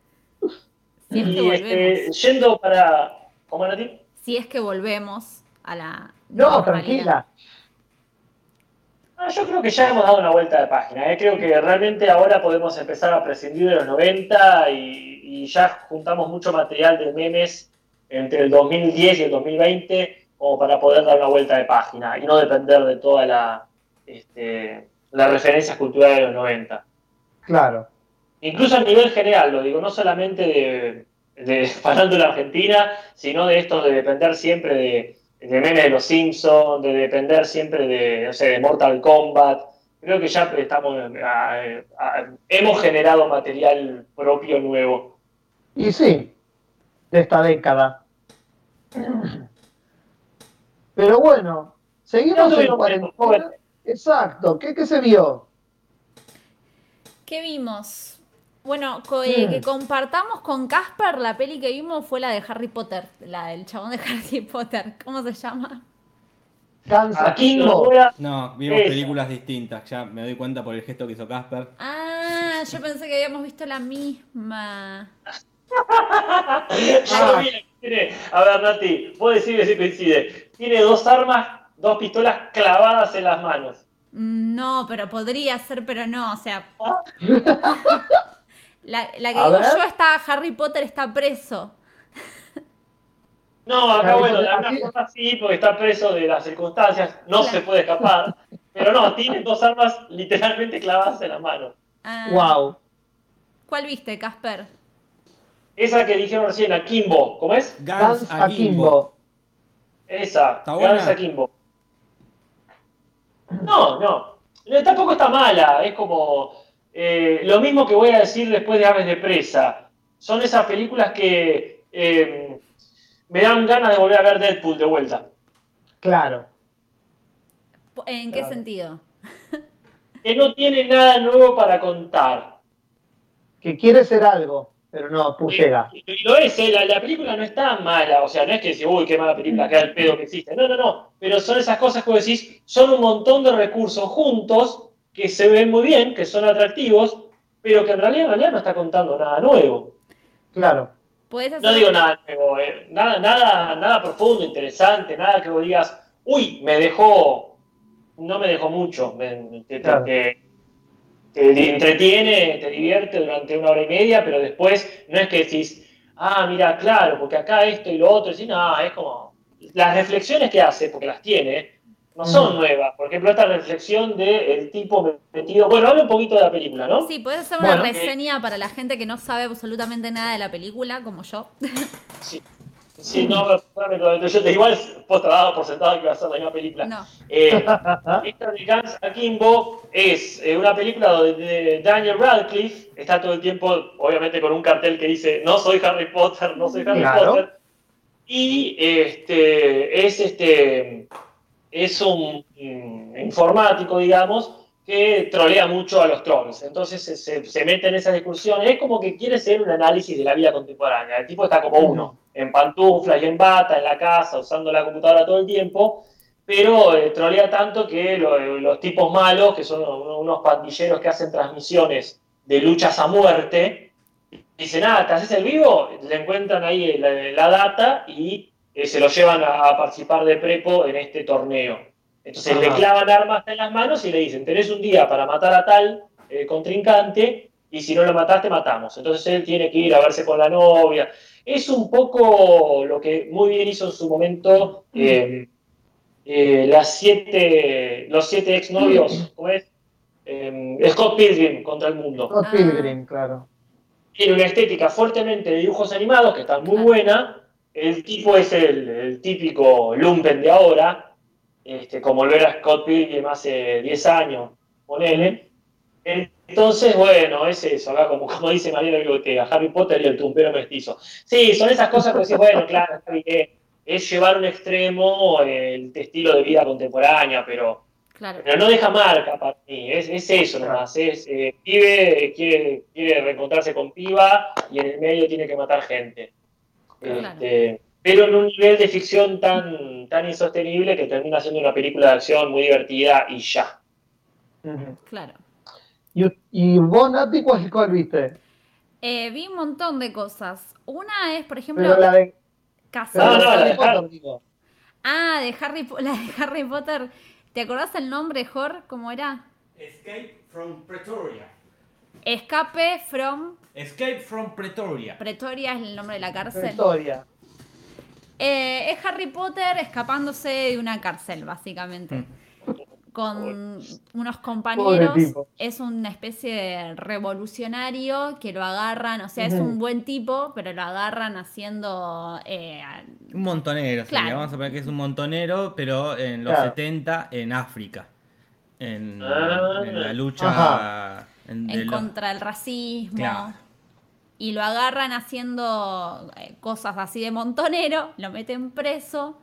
si es que y este, yendo para. ¿Cómo Nati? Si es que volvemos a la. No, normalidad. tranquila. Ah, yo creo que ya hemos dado una vuelta de página. ¿eh? Creo que realmente ahora podemos empezar a prescindir de los 90 y, y ya juntamos mucho material de memes entre el 2010 y el 2020 como para poder dar una vuelta de página y no depender de toda la, este, las referencias culturales de los 90. Claro. Incluso a nivel general, lo digo, no solamente de, de farándula argentina, sino de esto de depender siempre de, de memes de los Simpsons, de depender siempre de, no sé, de Mortal Kombat. Creo que ya estamos, a- a- hemos generado material propio nuevo. Y sí, de esta década. Pero bueno, seguimos No en tuvimos cuarentena. Exacto, ¿qué, qué se vio? ¿Qué vimos? Bueno, co- eh, Mm. que compartamos con Casper la peli que vimos fue la de Harry Potter, la del chabón de Harry Potter. ¿Cómo se llama? Cansa Aquí no Kimbo. voy a... No, vimos Esa. películas distintas. Ya me doy cuenta por el gesto que hizo Casper. Ah, yo pensé que habíamos visto la misma. A ver, Nati, vos decime si coincide. Tiene dos armas, dos pistolas clavadas en las manos. Mm, No, pero podría ser, pero no, o sea. La, la que A digo ver. yo está, Harry Potter está preso. No, acá bueno, de Potter, alguna así- forma sí, porque está preso de las circunstancias, no Claro. se puede escapar. Pero no, tiene dos armas literalmente clavadas en la mano. Ah, Wow. ¿Cuál viste, Casper? Esa que dijeron recién, Akimbo, ¿cómo es? Guns Guns Akimbo. Esa, ¿Está Guns buena? Akimbo. No, no, tampoco está mala, es como eh, lo mismo que voy a decir después de Aves de Presa. Son esas películas que eh, me dan ganas de volver a ver Deadpool de vuelta. Claro. ¿En qué Claro. sentido? Que no tiene nada nuevo para contar. Que quiere ser algo, pero no, pues llega. Y, lo es, eh, la, la película no es tan mala, o sea, no es que decís, uy, qué mala película, qué al pedo que existe. No, no, no. Pero son esas cosas que vos decís, son un montón de recursos juntos que se ven muy bien, que son atractivos, pero que en realidad, en realidad no está contando nada nuevo. Claro. ¿Puedes hacer No digo nada nuevo, eh, nada, nada, nada profundo, interesante, nada que vos digas, uy, me dejó, no me dejó mucho, me- te, te- Claro. te- te entretiene, te divierte durante una hora y media, pero después no es que decís, ah, mira, claro, porque acá esto y lo otro, y no, es como, las reflexiones que hace, porque las tiene, no son Mm. nuevas. Por ejemplo, esta reflexión del tipo metido, bueno, habla un poquito de la película, ¿no? Sí, puedes hacer una Bueno. reseña para la gente que no sabe absolutamente nada de la película, como yo. Sí, sí no, pero, yo te igual vos daba por sentado que iba a ser la misma película. No. Eh, esta de Guns Akimbo es eh, una película donde Daniel Radcliffe está todo el tiempo, obviamente con un cartel que dice no soy Harry Potter, no soy Harry Claro. Potter. Y este es este es un mm, informático, digamos, que trolea mucho a los trolls. Entonces se, se- se mete en esas discusiones. Es como que quiere ser un análisis de la vida contemporánea. El tipo está como uno, en pantuflas y en bata, en la casa, usando la computadora todo el tiempo. pero eh, trolea tanto que lo- los tipos malos, que son unos unos pandilleros que hacen transmisiones de luchas a muerte, dicen, ah, ¿te haces el vivo? Le encuentran ahí la, la data y eh, se lo llevan a, a participar de prepo en este torneo. Entonces le clavan armas en las manos y le dicen, tenés un día para matar a tal eh, contrincante y si no lo mataste, matamos. Entonces él tiene que ir a verse con la novia. Es un poco lo que muy bien hizo en su momento eh, eh, las siete, los siete exnovios, ¿cómo es? Eh, Scott Pilgrim contra el mundo. Scott Ah. Pilgrim, claro. Tiene una estética fuertemente de dibujos animados que está muy Claro. buena. El tipo es el, el típico lumpen de ahora, este, como lo era Scott Pilgrim hace 10 años, ponele. Entonces, bueno, es eso, acá como, como dice María Biblioteca, Harry Potter y el tumpero mestizo. Sí, son esas cosas que decís, bueno, claro, es llevar un extremo el estilo de vida contemporánea, pero Claro. pero no deja marca para mí, es, es eso nomás, es eh, pibe quiere, quiere reencontrarse con piba y en el medio tiene que matar gente. Claro. Este, pero en un nivel de ficción tan, tan insostenible que termina siendo una película de acción muy divertida y ya. Claro. ¿Y, y vos, Nati, cuál, cuál viste? Eh, vi un montón de cosas. Una es, por ejemplo, Pero la de, Casa. pero No, la de no, la Harry de Potter, Harry. digo. Ah, de Harry, Po- la de Harry Potter. ¿Te acordás el nombre, Jor? ¿Cómo era? Escape from Pretoria. Escape from Escape from Pretoria. Pretoria es el nombre de la cárcel. Historia. Eh, es Harry Potter escapándose de una cárcel, básicamente. Mm. Con unos compañeros. Es una especie de revolucionario que lo agarran, o sea, es un buen tipo, pero lo agarran haciendo. eh, Un montonero, sería. Claro. vamos a poner que es un montonero, pero en los Claro. 70 en África. En, Ah. en la lucha Ajá. en- contra del racismo. Claro. Y lo agarran haciendo eh, cosas así de montonero, lo meten preso.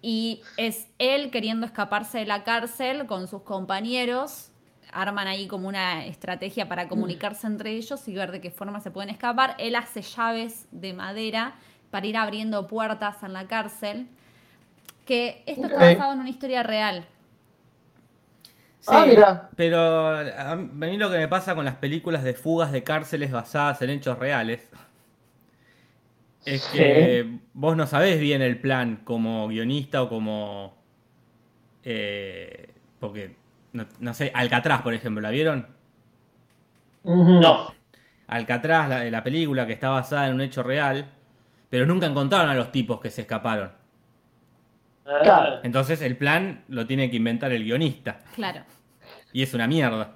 Y es él queriendo escaparse de la cárcel con sus compañeros. Arman ahí como una estrategia para comunicarse entre ellos y ver de qué forma se pueden escapar. Él hace llaves de madera para ir abriendo puertas en la cárcel. Que esto está basado en una historia real. Ah, Sí, mira. Pero a mí lo que me pasa con las películas de fugas de cárceles basadas en hechos reales es que vos no sabés bien el plan como guionista o como... eh, porque, no, no sé, Alcatraz, por ejemplo, ¿la vieron? No. Alcatraz, la, la película que está basada en un hecho real, pero nunca encontraron a los tipos que se escaparon. Claro. Entonces el plan lo tiene que inventar el guionista. Claro. Y es una mierda.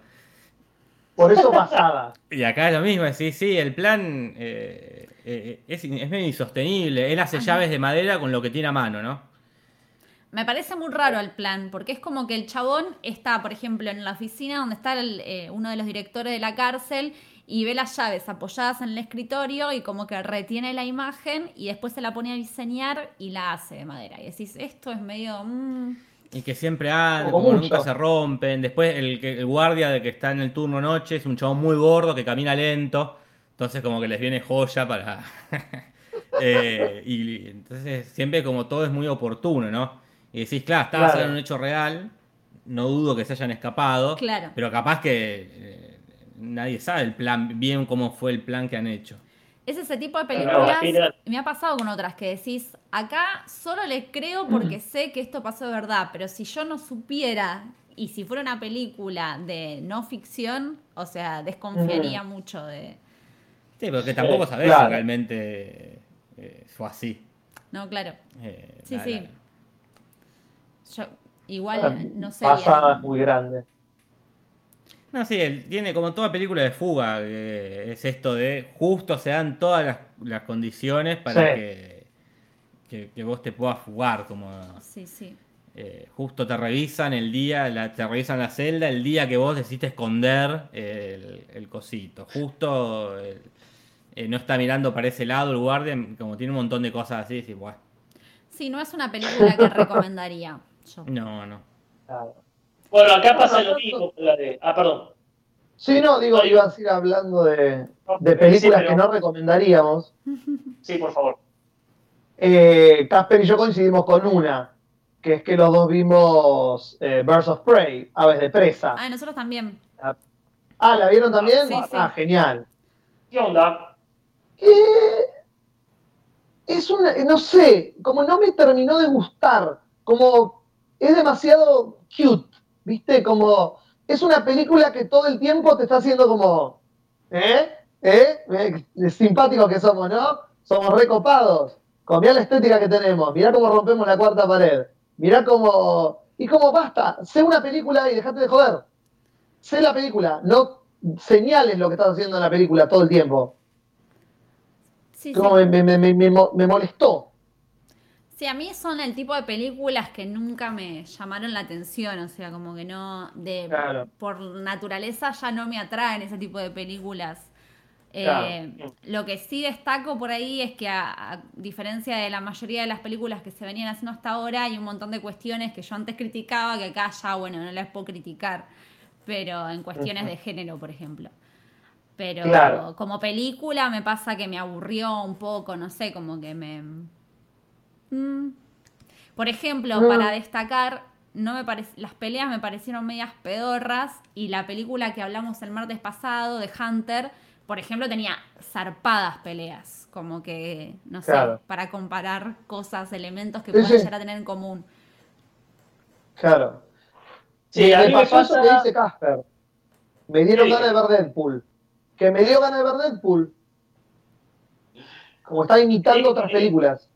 Por eso pasada. Y acá es lo mismo, sí, sí, el plan eh, eh, es, es medio insostenible. Él hace llaves de madera con lo que tiene a mano, ¿no? Me parece muy raro el plan, porque es como que el chabón está, por ejemplo, en la oficina donde está el, eh, uno de los directores de la cárcel y ve las llaves apoyadas en el escritorio y como que retiene la imagen y después se la pone a diseñar y la hace de madera. Y decís, esto es medio... mm, Y que siempre anda, Como nunca se rompen. Después el, guardia de que está en el turno noche es un chabón muy gordo que camina lento. Entonces como que les viene joya para... Eh, y entonces siempre como todo es muy oportuno, ¿no? Y decís, claro, está Claro. en un hecho real. No dudo que se hayan escapado. Claro. Pero capaz que eh, nadie sabe el plan, bien cómo fue el plan que han hecho. Es ese tipo de películas. Me ha pasado con otras que decís, acá solo le creo porque sé que esto pasó de verdad, pero si yo no supiera y si fuera una película de no ficción, o sea, desconfiaría mucho de. Sí, porque tampoco sabés claro. si realmente eh, fue así. No, claro. Eh, Sí, la- sí. la- Yo igual no sé. Pasada bien. es muy grande. No, sí, él tiene como toda película de fuga, que es esto de justo se dan todas las, las condiciones para Sí. que, que, que vos te puedas fugar, como Sí, sí. eh, justo te revisan el día, la- te revisan la celda el día que vos decidiste esconder el, el cosito. Justo el- eh, no está mirando para ese lado el guardia, como tiene un montón de cosas así, decís, bueno, Sí, no es una película que recomendaría yo. no, no. Claro. Bueno, acá pasa lo mismo con la de. Ah, perdón. Sí, no, digo, iba a seguir hablando de, de películas Sí, que no recomendaríamos. Sí, por favor. Eh, Casper y yo coincidimos con una. que es que los dos vimos eh, Birds of Prey, Aves de Presa. Ah, nosotros también. Ah, ¿la vieron también? Sí, sí. Ah, genial. ¿Qué onda? Eh, es una, no sé, como no me terminó de gustar, como es demasiado cute, ¿viste? Como es una película que todo el tiempo te está haciendo como, ¿eh? ¿Eh? ¿Eh? Simpáticos que somos, ¿no? Somos recopados. Como mirá la estética que tenemos, mirá cómo rompemos la cuarta pared, mirá cómo... Y como basta, sé una película y dejate de joder. Sé la película, no señales lo que estás haciendo en la película todo el tiempo. Sí, Como sí. me, me- me- me mo- me molestó. Sí, a mí son el tipo de películas que nunca me llamaron la atención, o sea, como que no, de, Claro. por naturaleza ya no me atraen ese tipo de películas. Eh. Lo que sí destaco por ahí es que a, a diferencia de la mayoría de las películas que se venían haciendo hasta ahora, hay un montón de cuestiones que yo antes criticaba que acá ya, bueno, no las puedo criticar, pero en cuestiones de género, por ejemplo. Pero Claro. como película me pasa que me aburrió un poco, no sé, como que me... Mm. Por ejemplo, para destacar, no me parec- las peleas me parecieron medias pedorras y la película que hablamos el martes pasado de Hunter, por ejemplo, tenía zarpadas peleas, como que, no sé, Claro. para comparar cosas, elementos que Sí, puedan sí. llegar a tener en común. Claro. Sí, me, a me mí me pasó eso que pasa... dice Casper. Me dieron Sí. ganas de ver Deadpool. Que me dio ganas de ver Deadpool. Como está imitando Sí. otras películas.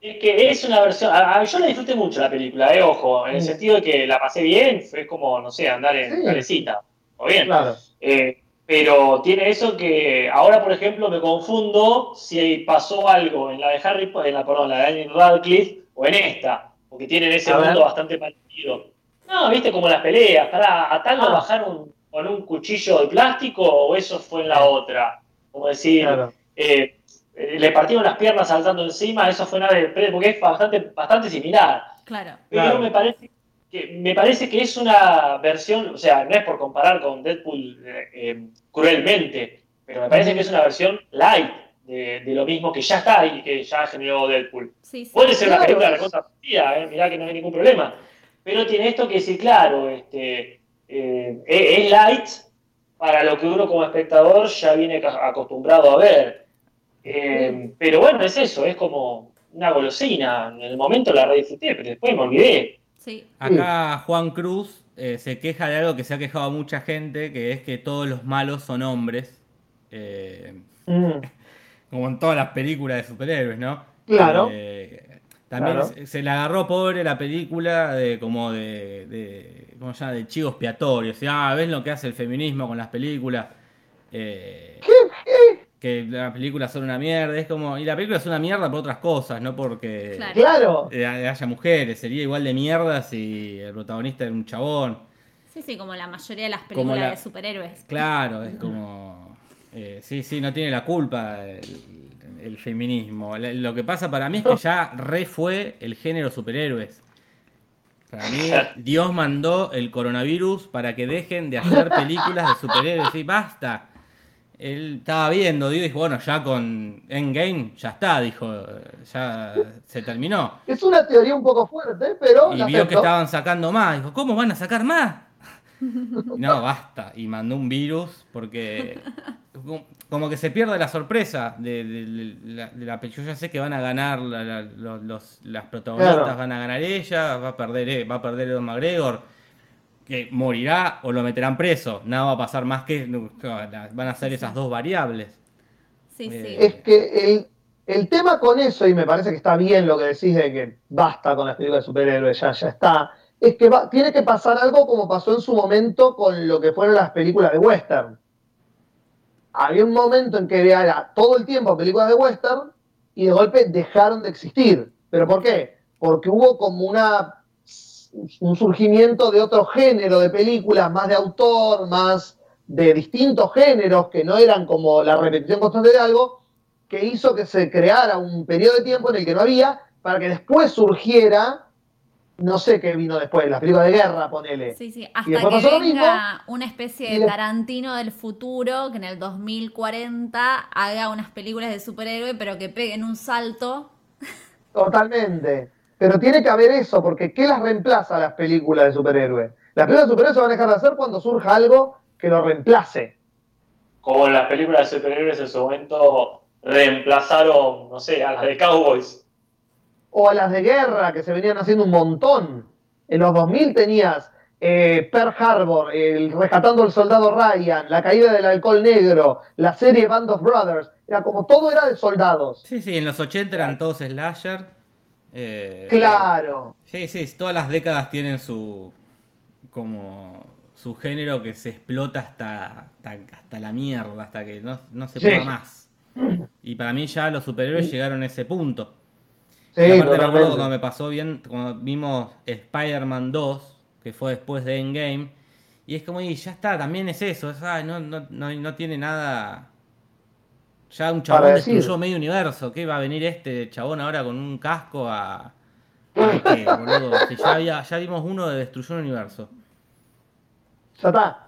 Es que es una versión. a- a- yo la disfruté mucho la película, eh, ojo, en el sentido de que la pasé bien, fue como, no sé, andar en Sí. calecita. O bien. Claro. Eh, pero tiene eso que ahora, por ejemplo, me confundo si pasó algo en la de Harry Potter, en la, perdón, la de Daniel Radcliffe o en esta, porque tienen ese mundo bastante parecido. No, viste como las peleas, para a tal lo Ah. bajaron con un cuchillo de plástico o eso fue en la otra. Como decir, Claro. eh, le partieron las piernas saltando encima, eso fue nada de porque es bastante, bastante similar. Claro. Pero Claro. me parece que me parece que es una versión, o sea, no es por comparar con Deadpool eh, eh, cruelmente, pero me parece que es una versión light de, de lo mismo que ya está y que ya generó Deadpool. Sí, sí. Puede ser una Claro. película recontra partida, eh, mirá que no hay ningún problema. Pero tiene esto que decir, claro, este, eh, es light para lo que uno como espectador ya viene acostumbrado a ver. Eh, pero bueno, es eso, es como una golosina. En el momento la re disfruté, pero después me olvidé. Sí. Acá Juan Cruz eh, se queja de algo que se ha quejado mucha gente, que es que todos los malos son hombres. Eh, Mm. como en todas las películas de superhéroes, ¿no? Claro. Eh, también Claro. se, le agarró pobre la película de como de, de ¿cómo se llama? de chivo expiatorio. O sea, ah, ¿ves lo que hace el feminismo con las películas? Eh, que las películas son una mierda, es como, y la película es una mierda por otras cosas, no porque Claro. Claro. eh, haya mujeres, sería igual de mierda si el protagonista era un chabón. Sí, sí, como la mayoría de las películas la- de superhéroes. Claro, es como. eh, sí, sí, no tiene la culpa el, el feminismo. La- Lo que pasa para mí es que ya re fue el género superhéroes. Para mí, Dios mandó el coronavirus para que dejen de hacer películas de superhéroes. Sí, basta. Él estaba viendo, Dios dijo, bueno, ya con Endgame ya está, dijo, ya se terminó. Es una teoría un poco fuerte, pero Y vio que estaban sacando más. Dijo, ¿cómo van a sacar más? No, basta. Y mandó un virus porque como- que se pierde la sorpresa de, de- de la, de la pe- Yo ya sé que van a ganar la- la- los, los- las protagonistas, Claro. van a ganar ella, va a perder, eh, va a perder Ewan McGregor, que morirá o lo meterán preso. Nada va a pasar más que van a ser esas dos variables. Sí, sí. Eh, Es que el, el tema con eso, y me parece que está bien lo que decís de que basta con las películas de superhéroes, ya, ya está, es que va- tiene que pasar algo como pasó en su momento con lo que fueron las películas de western. Había un momento en que era todo el tiempo películas de western y de golpe dejaron de existir. ¿Pero por qué? Porque hubo como una un surgimiento de otro género de películas, más de autor, más de distintos géneros que no eran como la repetición constante de algo, que hizo que se creara un periodo de tiempo en el que no había, para que después surgiera, no sé qué vino después, las películas de guerra, ponele. Sí, sí, hasta que venga una especie de- Tarantino del futuro que en el 2040 haga unas películas de superhéroe pero que peguen un salto. Totalmente. Pero tiene que haber eso, porque ¿qué las reemplaza las películas de superhéroes? Las películas de superhéroes se van a dejar de hacer cuando surja algo que lo reemplace. Como en las películas de superhéroes en su momento reemplazaron, no sé, a las de Cowboys. O a las de guerra, que se venían haciendo un montón. En los 2000 tenías eh, Pearl Harbor, el Rescatando al Soldado Ryan, La Caída del Alcohol Negro, la serie Band of Brothers. Era como todo era de soldados. Sí, sí, en los 80 eran todos slasher. Eh, Claro. Sí, sí, todas las décadas tienen su como su género que se explota hasta, hasta, hasta la mierda, hasta que no, no se Sí. pueda más. Y para mí ya los superhéroes llegaron a ese punto. Sí, Y aparte me acuerdo cuando me pasó bien, cuando vimos Spider-Man 2, que fue después de Endgame, y es como, y ya está, también es eso, es, ah, no, no, no, no tiene nada... Ya un chabón Para decir. destruyó medio universo, ¿qué va a venir este chabón ahora con un casco a... qué, boludo? Si ya, había- ya vimos uno de destruyó un universo. Ya está.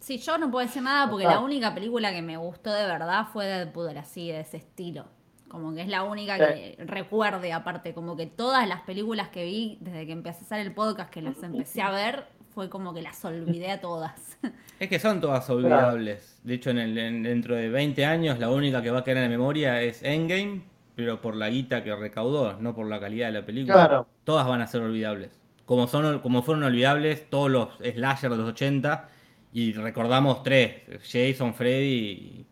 Sí, yo no puedo decir nada porque la única película que me gustó de verdad fue Deadpool, así, de ese estilo. Como que es la única que recuerde, aparte, como que todas las películas que vi desde que empecé a hacer el podcast, que las empecé a ver, fue como que las olvidé a todas. Es que son todas olvidables. De hecho, en el, en- dentro de 20 años, la única que va a quedar en la memoria es Endgame, pero por la guita que recaudó, no por la calidad de la película. Claro. Todas van a ser olvidables. Como, son, como fueron olvidables todos los slasher de los 80, y recordamos tres, Jason, Freddy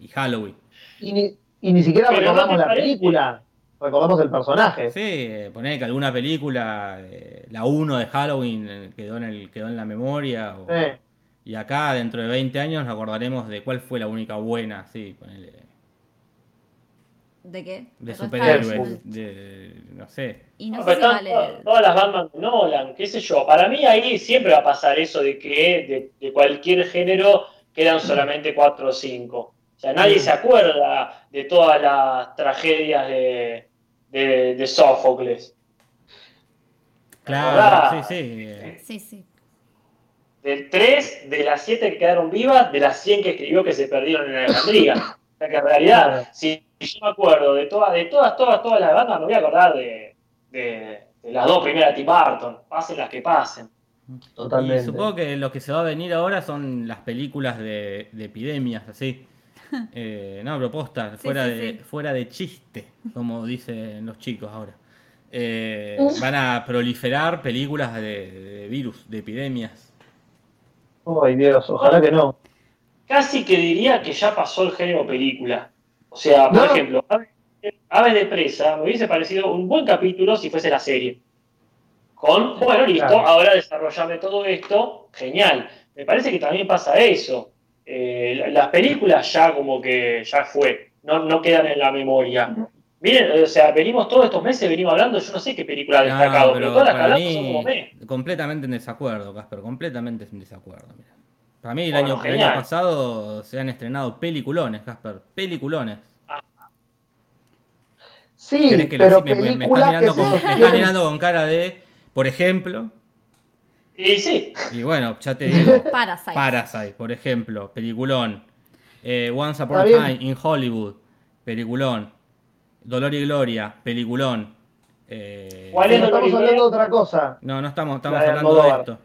y, y Halloween. Y ni, y ni siquiera Pero ¿no recordamos la parece? película. Recordamos el personaje. Sí, poner que alguna película, eh, la 1 de Halloween, eh, quedó en, el, quedó en la memoria. o- Sí. Y acá, dentro de 20 años, nos acordaremos de cuál fue la única buena, sí, ponele, ¿De qué? de superhéroes, de, no sé. Y no No, sé si vale. todas, todas las Batman de Nolan, qué sé yo. Para mí ahí siempre va a pasar eso de que de, de cualquier género quedan solamente cuatro o cinco. O sea, nadie se acuerda de todas las tragedias de, de, de Sófocles. Claro, sí, sí. eh, Sí, sí. De tres de las siete que quedaron vivas, de las 100 que escribió que se perdieron en Alejandría. O sea que en realidad, si yo me acuerdo de todas, de todas, todas, todas las bandas, me voy a acordar de, de- de las dos primeras de Tim Burton, pasen las que pasen. Totalmente. Y supongo que lo que se va a venir ahora son las películas de, de epidemias, así. Eh, no, propuesta, Sí, fuera, sí, de, sí. fuera de chiste, como dicen los chicos ahora. Eh, van a proliferar películas de, de virus, de epidemias. Ay, Dios, ojalá que no. Casi que diría que ya pasó el género película. O sea, por No. ejemplo, Aves- de Presa me hubiese parecido un buen capítulo si fuese la serie. Con, bueno, listo, Claro. ahora desarrollame todo esto, genial. Me parece que también pasa eso. Eh, la- las películas ya como que ya fue, no, no quedan en la memoria. Miren, o sea, venimos todos estos meses, venimos hablando, yo no sé qué película ha No, destacado, pero, pero todas las que para hablamos son como mí, me. completamente en desacuerdo, Casper, completamente en desacuerdo. mira. Para mí el, Bueno, año, el genial. año pasado se han estrenado peliculones, Casper, peliculones. Sí, ¿Querés que lo- pero me, me- me estás películas mirando con, me mirando con cara de, por ejemplo, Y sí, y bueno, ya te digo, Parasite. Parasite, por ejemplo, peliculón. Eh, Once Upon a. Time in Hollywood, peliculón. Dolor y Gloria, peliculón. Eh, ¿Cuál es y estamos hablando de otra cosa. no, no estamos, estamos La de hablando de esto.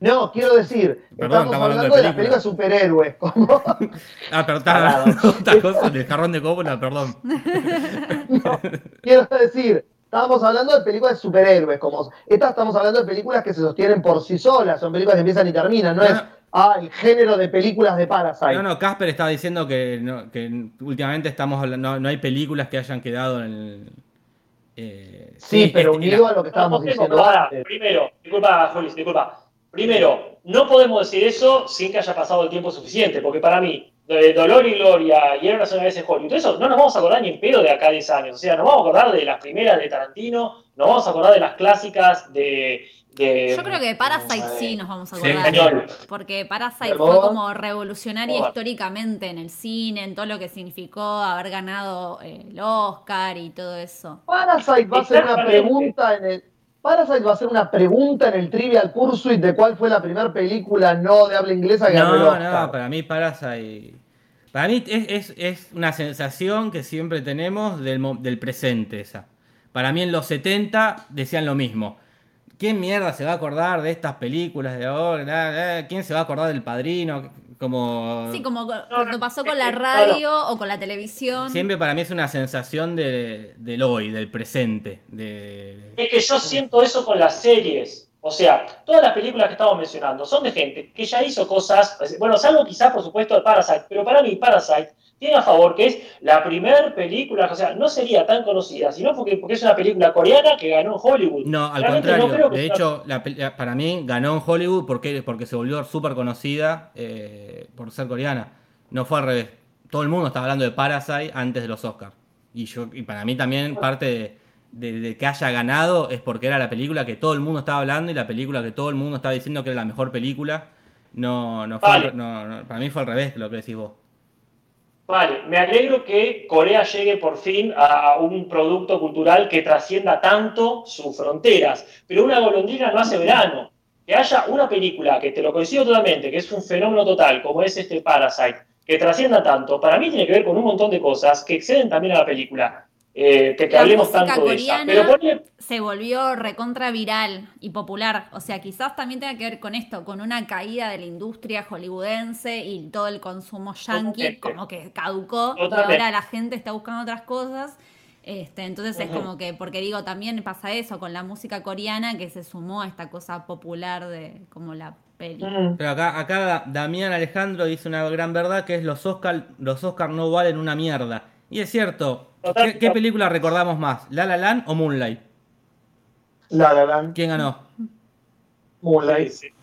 No, quiero decir, Perdón, estamos estamos hablando hablando de, de las películas de superhéroes. Como... Ah, pero está de otra cosa, del jarrón de cópula, perdón. No, quiero decir, estábamos hablando de películas de superhéroes. Como... Estas estamos hablando de películas que se sostienen por sí solas. Son películas que empiezan y terminan. No, No, es ah, el género de películas de Parasite. No, no, Casper estaba diciendo que, no- que últimamente estamos hablando, no, no hay películas que hayan quedado en el... eh, sí, pero este, unido a lo que estábamos No, no, diciendo. Primero, disculpa, Julis, disculpa. Primero, no podemos decir eso sin que haya pasado el tiempo suficiente, porque para mí, de Dolor y Gloria y Era una sola vez en Hollywood, todo eso no nos vamos a acordar ni en pedo de acá a 10 años. O sea, nos vamos a acordar de las primeras de Tarantino, nos vamos a acordar de las clásicas de. de Yo creo que de Parasite sí nos vamos a Sí. acordar. Español. Porque Parasite ¿De fue como revolucionaria históricamente en el cine, en todo lo que significó haber ganado eh, el Oscar y todo eso. Parasite va a ser una pregunta en el. Parasite va a ser una pregunta en el Trivial Pursuit de cuál fue la primera película no de habla inglesa que ganó el No, no, para mí Parasite... Para mí es, es, es una sensación que siempre tenemos del, del presente esa. Para Para mí en los 70 decían lo mismo. ¿Quién mierda se va a acordar de estas películas de ahora? ¿Quién se va a acordar del padrino? Como... Sí, como cuando pasó con eh, la eh, radio o con la televisión. Siempre para mí es una sensación de, del hoy, del presente. De... Es que yo siento eso con las series. O sea, todas las películas que estamos mencionando son de gente que ya hizo cosas, bueno, salvo quizás por supuesto de Parasite, pero para mí Parasite tiene a favor que es la primera película, o sea, no sería tan conocida, sino porque, porque es una película coreana que ganó en Hollywood. No, al Realmente contrario. no de hecho, la pel- la- para mí ganó en Hollywood porque, porque se volvió súper conocida eh, por ser coreana. No fue al revés. Todo el mundo estaba hablando de Parasite antes de los Oscars. Y, yo, y para mí también parte de, de- de que haya ganado es porque era la película que todo el mundo estaba hablando y la película que todo el mundo estaba diciendo que era la mejor película. No, no fue, Vale. no, no, para mí fue al revés lo que decís vos. Vale, me alegro que Corea llegue por fin a un producto cultural que trascienda tanto sus fronteras. Pero una golondrina no hace verano. Que haya una película, que te lo coincido totalmente, que es un fenómeno total, como es este Parasite, que trascienda tanto, para mí tiene que ver con un montón de cosas que exceden también a la película. Eh, que, que La hablemos música tanto de coreana Pero ponle- se volvió recontra viral y popular. O sea, quizás también tenga que ver con esto, con una caída de la industria hollywoodense y todo el consumo yankee Totalmente. como que caducó y Totalmente. ahora la gente está buscando otras cosas. Este, entonces es como que, porque digo, también pasa eso con la música coreana que se sumó a esta cosa popular de como la peli. Pero acá, acá Da- Damián Alejandro dice una gran verdad que es los Oscar, los Oscar no valen una mierda. Y es cierto. Total. ¿Qué, qué película recordamos más? ¿La La Land o Moonlight? La La Land, ¿Quién ganó? Moonlight. Sí, sí.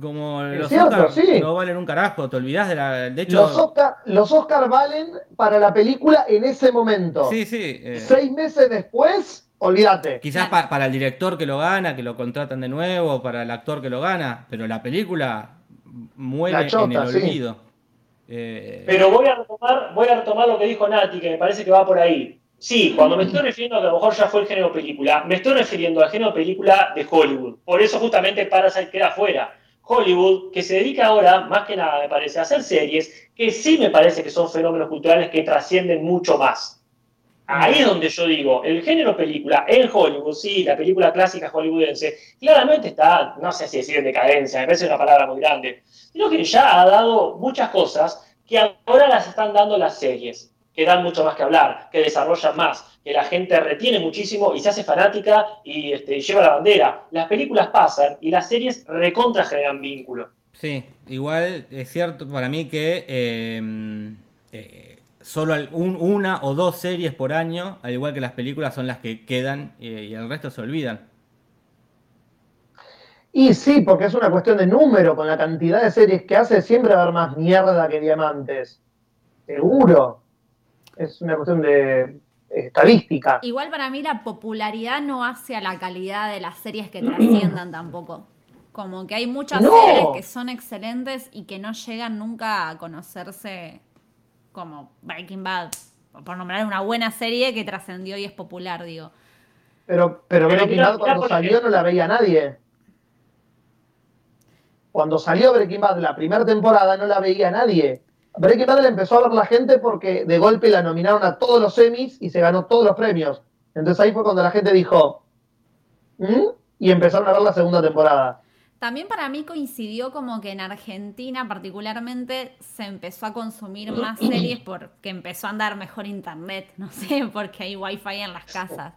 Como los cierto, Oscar sí. no valen un carajo, te olvidás de la. De hecho. Los Oscar, los Oscar valen para la película en ese momento. Sí, sí. eh, Seis meses después, olvídate. quizás pa- para el director que lo gana, que lo contratan de nuevo, para el actor que lo gana, pero la película muere La chota, en el sí. olvido. Eh, Pero voy a, retomar, lo que dijo Nati, que me parece que va por ahí. Sí, cuando me estoy refiriendo a que a lo mejor ya fue el género película, me estoy refiriendo al género película de Hollywood. Por eso justamente Parasite queda fuera. Hollywood, que se dedica ahora, más que nada, me parece, a hacer series que sí me parece que son fenómenos culturales que trascienden mucho más. Ahí es donde yo digo, el género película en Hollywood, sí, la película clásica hollywoodense, claramente está, no sé si decir en decadencia, me parece una palabra muy grande, sino que ya ha dado muchas cosas que ahora las están dando las series, que dan mucho más que hablar, que desarrollan más, que la gente retiene muchísimo y se hace fanática y este, lleva la bandera. Las películas pasan y las series recontra generan vínculo. Sí, igual es cierto para mí que eh, eh, solo un- una o dos series por año, al igual que las películas, son las que quedan eh, y el resto se olvidan. Y sí, porque es una cuestión de número, con la cantidad de series que hace, siempre va a haber más mierda que diamantes. Seguro. Es una cuestión de estadística. Igual para mí la popularidad no hace a la calidad de las series que trasciendan tampoco. Como que hay muchas No. series que son excelentes y que no llegan nunca a conocerse como Breaking Bad. Por nombrar una buena serie que trascendió y es popular, digo. Pero, pero Pero Breaking Bad cuando salió no la veía nadie. Cuando salió Breaking Bad la primera temporada no la veía nadie. Breaking Bad la empezó a ver la gente porque de golpe la nominaron a todos los semis y se ganó todos los premios. Entonces ahí fue cuando la gente dijo, ¿Mm? y empezaron a ver la segunda temporada. También para mí coincidió como que en Argentina particularmente se empezó a consumir más series porque empezó a andar mejor internet, no sé, porque hay wifi en las casas.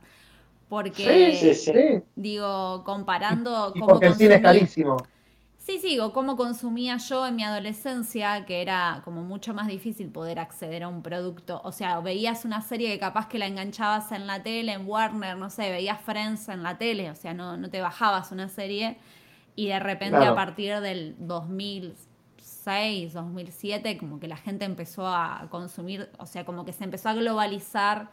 Porque, Sí, sí, sí. digo, comparando Y cómo porque el cine es carísimo. Sí, sí, o cómo consumía yo en mi adolescencia, que era como mucho más difícil poder acceder a un producto. O sea, veías una serie que capaz que la enganchabas en la tele, en Warner, no sé, veías Friends en la tele, o sea, no, no te bajabas una serie. Y de repente Claro. a partir del 2006, 2007, como que la gente empezó a consumir, o sea, como que se empezó a globalizar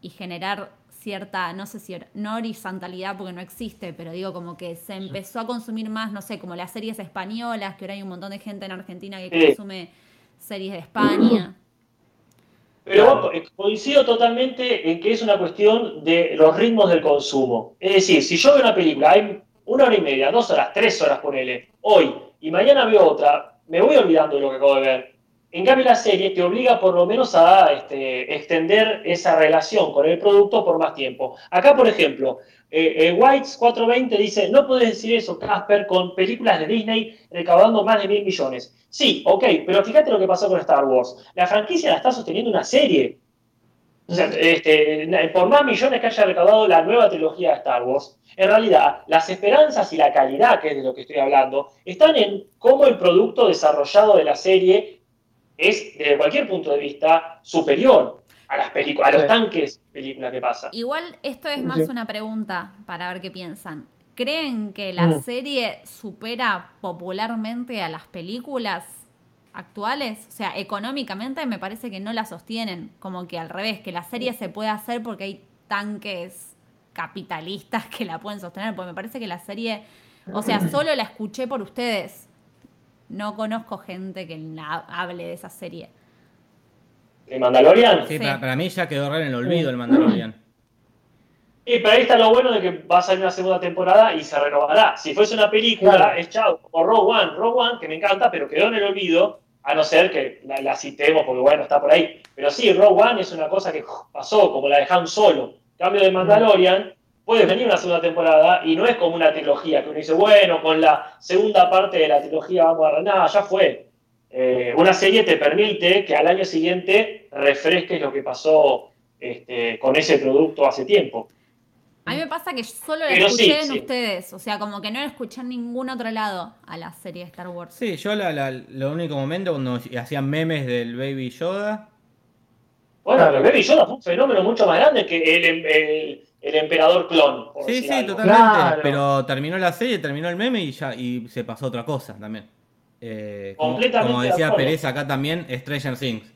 y generar cierta, no sé si no horizontalidad porque no existe, pero digo como que se empezó a consumir más, no sé, como las series españolas, que ahora hay un montón de gente en Argentina que Sí. consume series de España. Pero eh, coincido totalmente en que es una cuestión de los ritmos del consumo. Es decir, si yo veo una película, hay una hora y media, dos horas, tres horas, ponele, hoy, y mañana veo otra, me voy olvidando de lo que acabo de ver. En cambio, la serie te obliga por lo menos a este, extender esa relación con el producto por más tiempo. Acá, por ejemplo, eh, eh, Whites 420 dice, no puedes decir eso, Casper, con películas de Disney recaudando más de mil millones. Sí, ok, pero fíjate lo que pasó con Star Wars. La franquicia la está sosteniendo una serie. O sea, este, por más millones que haya recaudado la nueva trilogía de Star Wars, en realidad las esperanzas y la calidad, que es de lo que estoy hablando, están en cómo el producto desarrollado de la serie es, desde cualquier punto de vista, superior a las películas, a los tanques películas que pasa. Igual esto es Sí. más una pregunta para ver qué piensan. ¿Creen que la Mm. serie supera popularmente a las películas actuales? O sea, económicamente me parece que no la sostienen. Como que al revés, que la serie se puede hacer porque hay tanques capitalistas que la pueden sostener. Porque me parece que la serie, o sea, solo la escuché por ustedes. No conozco gente que la- hable de esa serie. ¿De Mandalorian? Sí, Sí. Para, para mí ya quedó re en el olvido el Mandalorian. Y pero ahí está lo bueno de que va a salir una segunda temporada y se renovará. Si fuese una película, Claro. es chao, como Rogue One. Rogue One, que me encanta, pero quedó en el olvido, a no ser que la, la citemos porque bueno, está por ahí. Pero sí, Rogue One es una cosa que pasó, como la de Han Solo. Cambio de Mandalorian, puede venir una segunda temporada y no es como una trilogía, que uno dice, bueno, con la segunda parte de la trilogía vamos a... Nada, ya fue. Eh, una serie te permite que al año siguiente refresques lo que pasó este, con ese producto hace tiempo. A mí me pasa que solo la Pero escuché sí, en sí. ustedes. O sea, como que no la escuché en ningún otro lado a la serie de Star Wars. Sí, yo la, la- lo único momento cuando hacían memes del Baby Yoda. Bueno, pero Baby Yoda fue un fenómeno mucho más grande que el, el- el emperador clon. por Sí, sí, algo. totalmente. Claro. Pero terminó la serie, terminó el meme y ya y se pasó otra cosa también. Eh, como, Completamente como de decía. Pérez acá también, Stranger Things.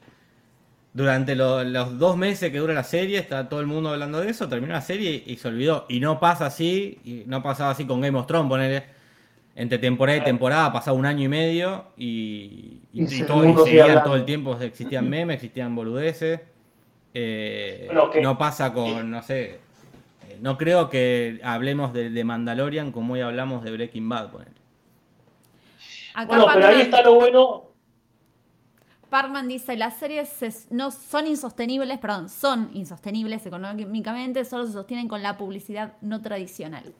Durante lo- los dos meses que dura la serie, está todo el mundo hablando de eso, terminó la serie y, se olvidó. Y no pasa así, y no pasaba así con Game of Thrones, ponele. Entre temporada y temporada pasaba un año y medio y, y, Y y se- todo- seguían todo el tiempo, existían memes, existían boludeces. Eh, Bueno, no pasa con, no sé, eh, no creo que hablemos de, de Mandalorian como hoy hablamos de Breaking Bad, ponele. Acá Bueno, pero ahí está lo bueno. Parkman dice, las series se- no son insostenibles, perdón, son insostenibles económicamente, solo se sostienen con la publicidad no tradicional.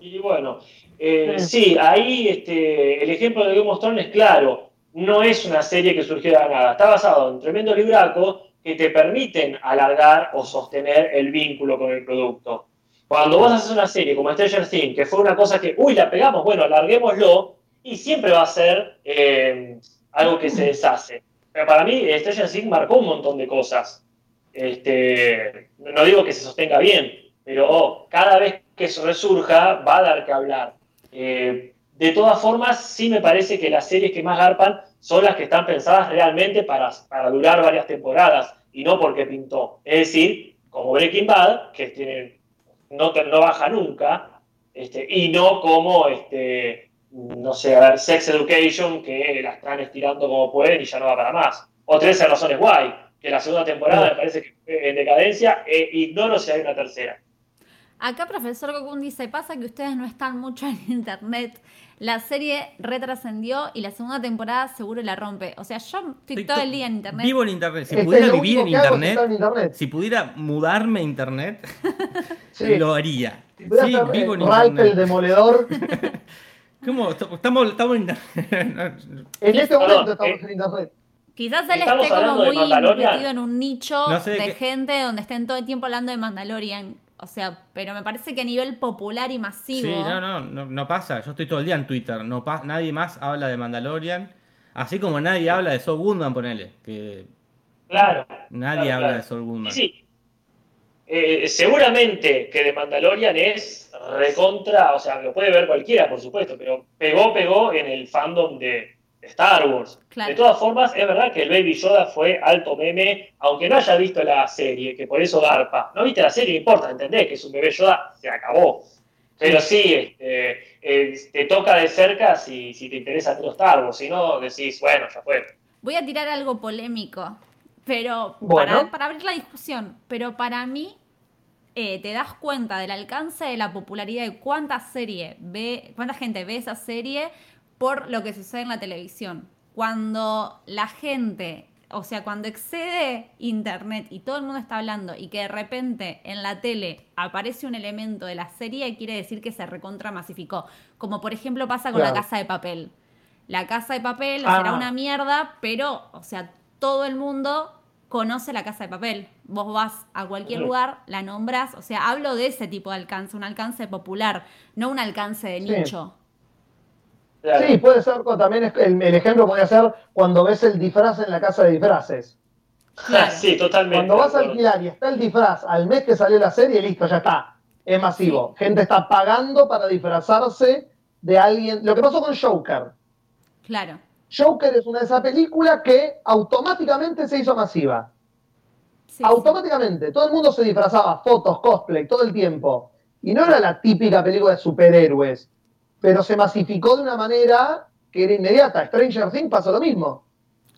Y bueno, eh, sí, ahí este, el ejemplo de Game of Thrones es claro. No es una serie que surgió de la nada. Está basado en tremendos libracos que te permiten alargar o sostener el vínculo con el producto. Cuando vos haces una serie como Stranger Things, que fue una cosa que, uy, la pegamos, bueno, alarguémoslo, y siempre va a ser eh, algo que se deshace. Pero para mí, Stranger Things marcó un montón de cosas. Este, no digo que se sostenga bien, pero cada vez que resurja va a dar que hablar. Eh, de todas formas, sí me parece que las series que más garpan son las que están pensadas realmente para, durar varias temporadas y no porque pintó. Es decir, como Breaking Bad, que no baja nunca, este, y no como, este, no sé, a ver, Sex Education, que la están estirando como pueden y ya no va para más. O 13 razones guay, que la segunda temporada me parece que fue en decadencia, e ignoro si hay una tercera. Acá profesor Gokun dice, pasa que ustedes no están mucho en internet. La serie retrascendió y la segunda temporada seguro la rompe. O sea, yo estoy todo el día en internet. Vivo en internet. Si Este, pudiera vivir en internet, en internet. si pudiera mudarme a internet, Sí. lo haría. Sí, vivo en eh, Ralph el internet. demoledor. ¿Cómo? Estamos, estamos en internet. En este momento estamos en internet. Quizás él ¿Estamos esté como muy metido en un nicho No sé de gente donde estén todo el tiempo hablando de Mandalorian. O sea, pero me parece que a nivel popular y masivo. Sí, no, no, no, no pasa. Yo estoy todo el día en Twitter. No pa- nadie más habla de Mandalorian. Así como nadie habla de Saul Goodman, ponele. Que Claro. nadie Claro, habla claro. de Saul Goodman. Sí, sí. Eh, seguramente que de Mandalorian es recontra, o sea, lo puede ver cualquiera, por supuesto, pero pegó, pegó en el fandom de Star Wars. Claro. De todas formas, es verdad que el Baby Yoda fue alto meme, aunque no haya visto la serie, que por eso garpa. No viste la serie, no importa, entendés que es un bebé Yoda, se acabó. Pero sí, este, eh, te toca de cerca si, si te interesa todo Star Wars, si no, decís, bueno, ya fue. Voy a tirar algo polémico, pero Bueno. para, para abrir la discusión. Pero para mí, eh, te das cuenta del alcance de la popularidad de cuánta serie ve, cuánta gente ve esa serie por lo que sucede en la televisión. cuando la gente, o sea, cuando excede internet y todo el mundo está hablando y que de repente en la tele aparece un elemento de la serie, quiere decir que se recontra masificó. Como por ejemplo pasa con la casa de papel. La casa de papel Ah. será una mierda, pero, o sea, todo el mundo conoce la casa de papel. Vos vas a cualquier lugar, la nombras, o sea, hablo de ese tipo de alcance, un alcance popular, no un alcance de nicho. Sí, puede ser, también el, el ejemplo podría ser cuando ves el disfraz en la casa de disfraces. Claro. Sí, totalmente. Cuando vas a alquilar y está el disfraz al mes que salió la serie, listo, ya está. Es masivo. Gente está pagando para disfrazarse de alguien. Lo que pasó con Joker. Claro. Joker es una de esas películas que automáticamente se hizo masiva. Sí, automáticamente. Todo el mundo se disfrazaba, fotos, cosplay, todo el tiempo. Y no era la típica película de superhéroes, pero se masificó de una manera que era inmediata. Stranger Things pasó lo mismo.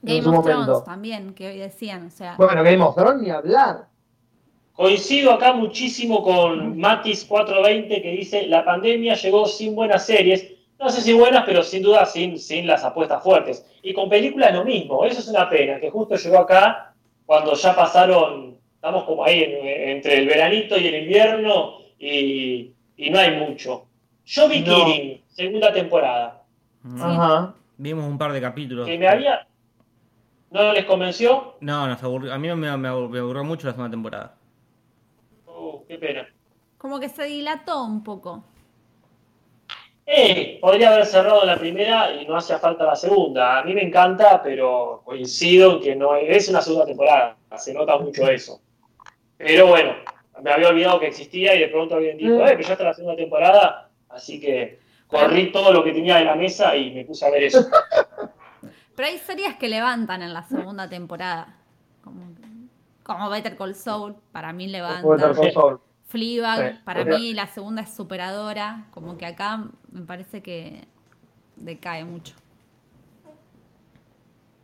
Game of momento. Thrones también, que hoy decían, o sea, Bueno, Game of Thrones ni hablar. Coincido acá muchísimo con Matis420 que dice, la pandemia llegó sin buenas series, no sé si buenas, pero sin duda sin, sin las apuestas fuertes. Y con películas lo mismo, eso es una pena, que justo llegó acá cuando ya pasaron, estamos como ahí en- entre el veranito y el invierno y, y no hay mucho. Yo vi No. Kirin, segunda temporada, Mm. Ajá. Vimos un par de capítulos. que me había... ¿No les convenció? No, nos aburrió. A mí me, me, me aburrió mucho la segunda temporada. Uh, qué pena. como que se dilató un poco. Eh, podría haber cerrado la primera y no hacía falta la segunda. A mí me encanta, pero coincido en que no es una segunda temporada. Se nota mucho eso. Pero bueno, me había olvidado que existía y de pronto alguien dijo, Mm. eh, pero ya está la segunda temporada. Así que corrí todo lo que tenía de la mesa y me puse a ver eso. Pero hay series que levantan en la segunda temporada. Como, como Better Call Saul, para mí levanta. Better Call Saul. Fleabag, Sí, para mí la segunda es superadora. Como que acá me parece que decae mucho.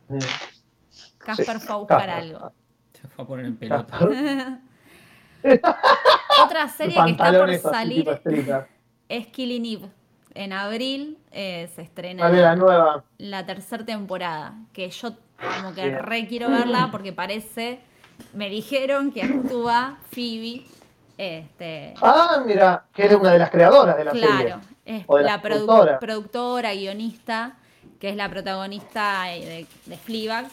Mm. Casper Sí, fue a buscar algo. Se fue a poner en pelota. Otra serie que está por salir es Killing Eve. En abril eh, se estrena la nueva. la tercera temporada, que yo como que Bien. re quiero verla porque parece, me dijeron que actúa Phoebe, este, Ah, mira, que eres una de las creadoras de la serie. claro, es O de la la produ- productora. productora, guionista, que es la protagonista eh, de, de Fleabag,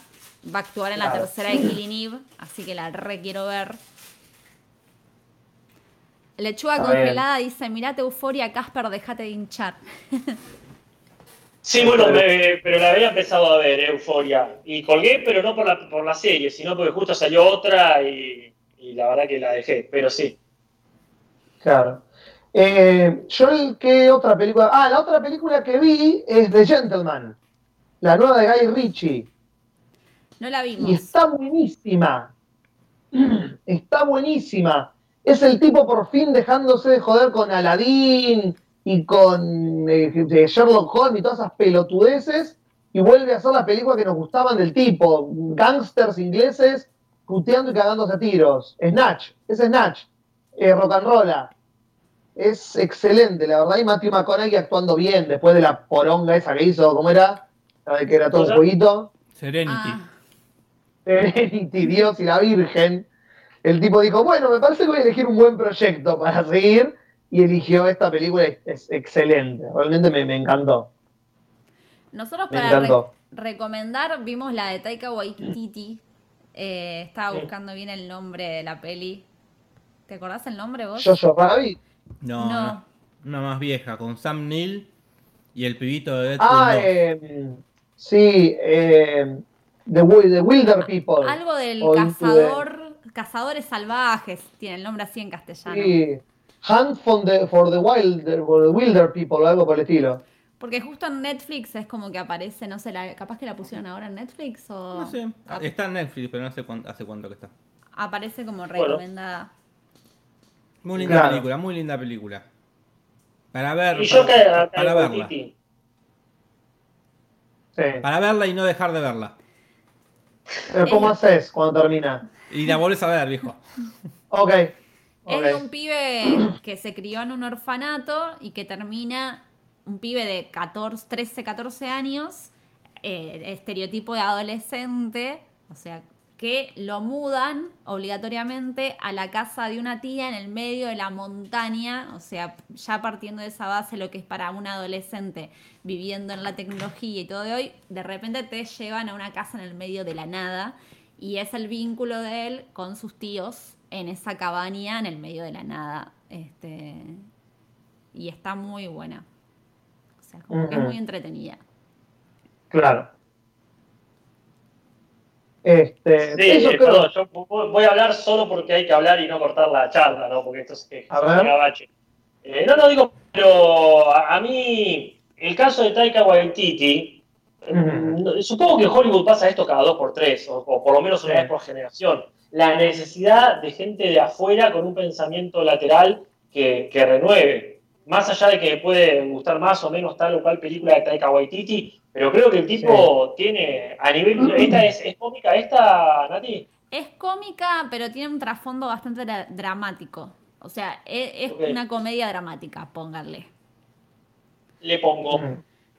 va a actuar en la tercera de Killing Eve, así que la re quiero ver. Lechuga Está bien. congelada dice, mirate Euforia, Casper, déjate de hinchar. Sí, bueno, me- pero la había empezado a ver, Euforia. Y colgué, pero no por la, por la serie, sino porque justo salió otra y, y la verdad que la dejé. Pero sí. Claro. Eh, yo, el- ¿qué otra película? Ah, la otra película que vi es The Gentleman, la nueva de Guy Ritchie. No la Y vimos. está buenísima. Está buenísima. Es el tipo por fin dejándose de joder con Aladdin y con eh, Sherlock Holmes y todas esas pelotudeces y vuelve a hacer las películas que nos gustaban del tipo. Gangsters ingleses puteando y cagándose a tiros. Snatch, es Snatch. Eh, rock and rolla. Es excelente, la verdad. Y Matthew McConaughey actuando bien después de la poronga esa que hizo, ¿cómo era? La de que era todo un jueguito. Serenity. Ah, Serenity, Dios y la Virgen. El tipo dijo, bueno, me parece que voy a elegir un buen proyecto para seguir. Y eligió esta película, es, excelente. Realmente me, me encantó. Nosotros Me para re- recomendar vimos la de Taika Waititi. Eh, estaba buscando bien el nombre de la peli. ¿Te acordás el nombre vos? Jojo Rabbit. No, No. no. Una más vieja, con Sam Neill y el pibito de Deadpool Ah, 2. eh, sí, eh, the, Wi- the Wilder People. Algo del O Into the- cazador, cazadores salvajes, tiene el nombre así en castellano. Sí. Hunt for the, for the Wilder, for the Wilder People, o algo por el estilo. Porque justo en Netflix es como que aparece, no sé, la, capaz que la pusieron ahora en Netflix o No sé. ap- Está en Netflix, pero no sé cuánto, hace cuánto que está. aparece como Bueno. Muy linda Claro. película, muy linda película. Para ver, Y yo para, para verla. Sí. Para verla y no dejar de verla. Pero ¿Cómo haces cuando termina? Y la volvés a ver, viejo. Ok. Es de un pibe que se crió en un orfanato y que termina, un pibe de 14, 13, 14 años, eh, estereotipo de adolescente, o sea, que lo mudan obligatoriamente a la casa de una tía en el medio de la montaña, o sea, ya partiendo de esa base, lo que es para un adolescente viviendo en la tecnología y todo de hoy, de repente te llevan a una casa en el medio de la nada y es el vínculo de él con sus tíos en esa cabaña en el medio de la nada. Este, y está muy buena. O sea, como que es muy entretenida. Claro. Este, Sí, eso eh, creo- perdón, yo vo- voy a hablar solo porque hay que hablar y no cortar la charla, ¿no? Porque esto es que gabache. Eh, no, no digo, pero a, a mí, el caso de Taika Waititi, mm, supongo que en Hollywood pasa esto cada dos por tres, o, o por lo menos una vez por generación. La necesidad de gente de afuera con un pensamiento lateral que, que renueve. Más allá de que puede gustar más o menos tal o cual película de Taika Waititi, pero creo que el tipo tiene a nivel... ¿Esta es, es cómica esta, Nati? Es cómica, pero tiene un trasfondo bastante dra- dramático. O sea, e- es, una comedia dramática, pónganle. Le pongo.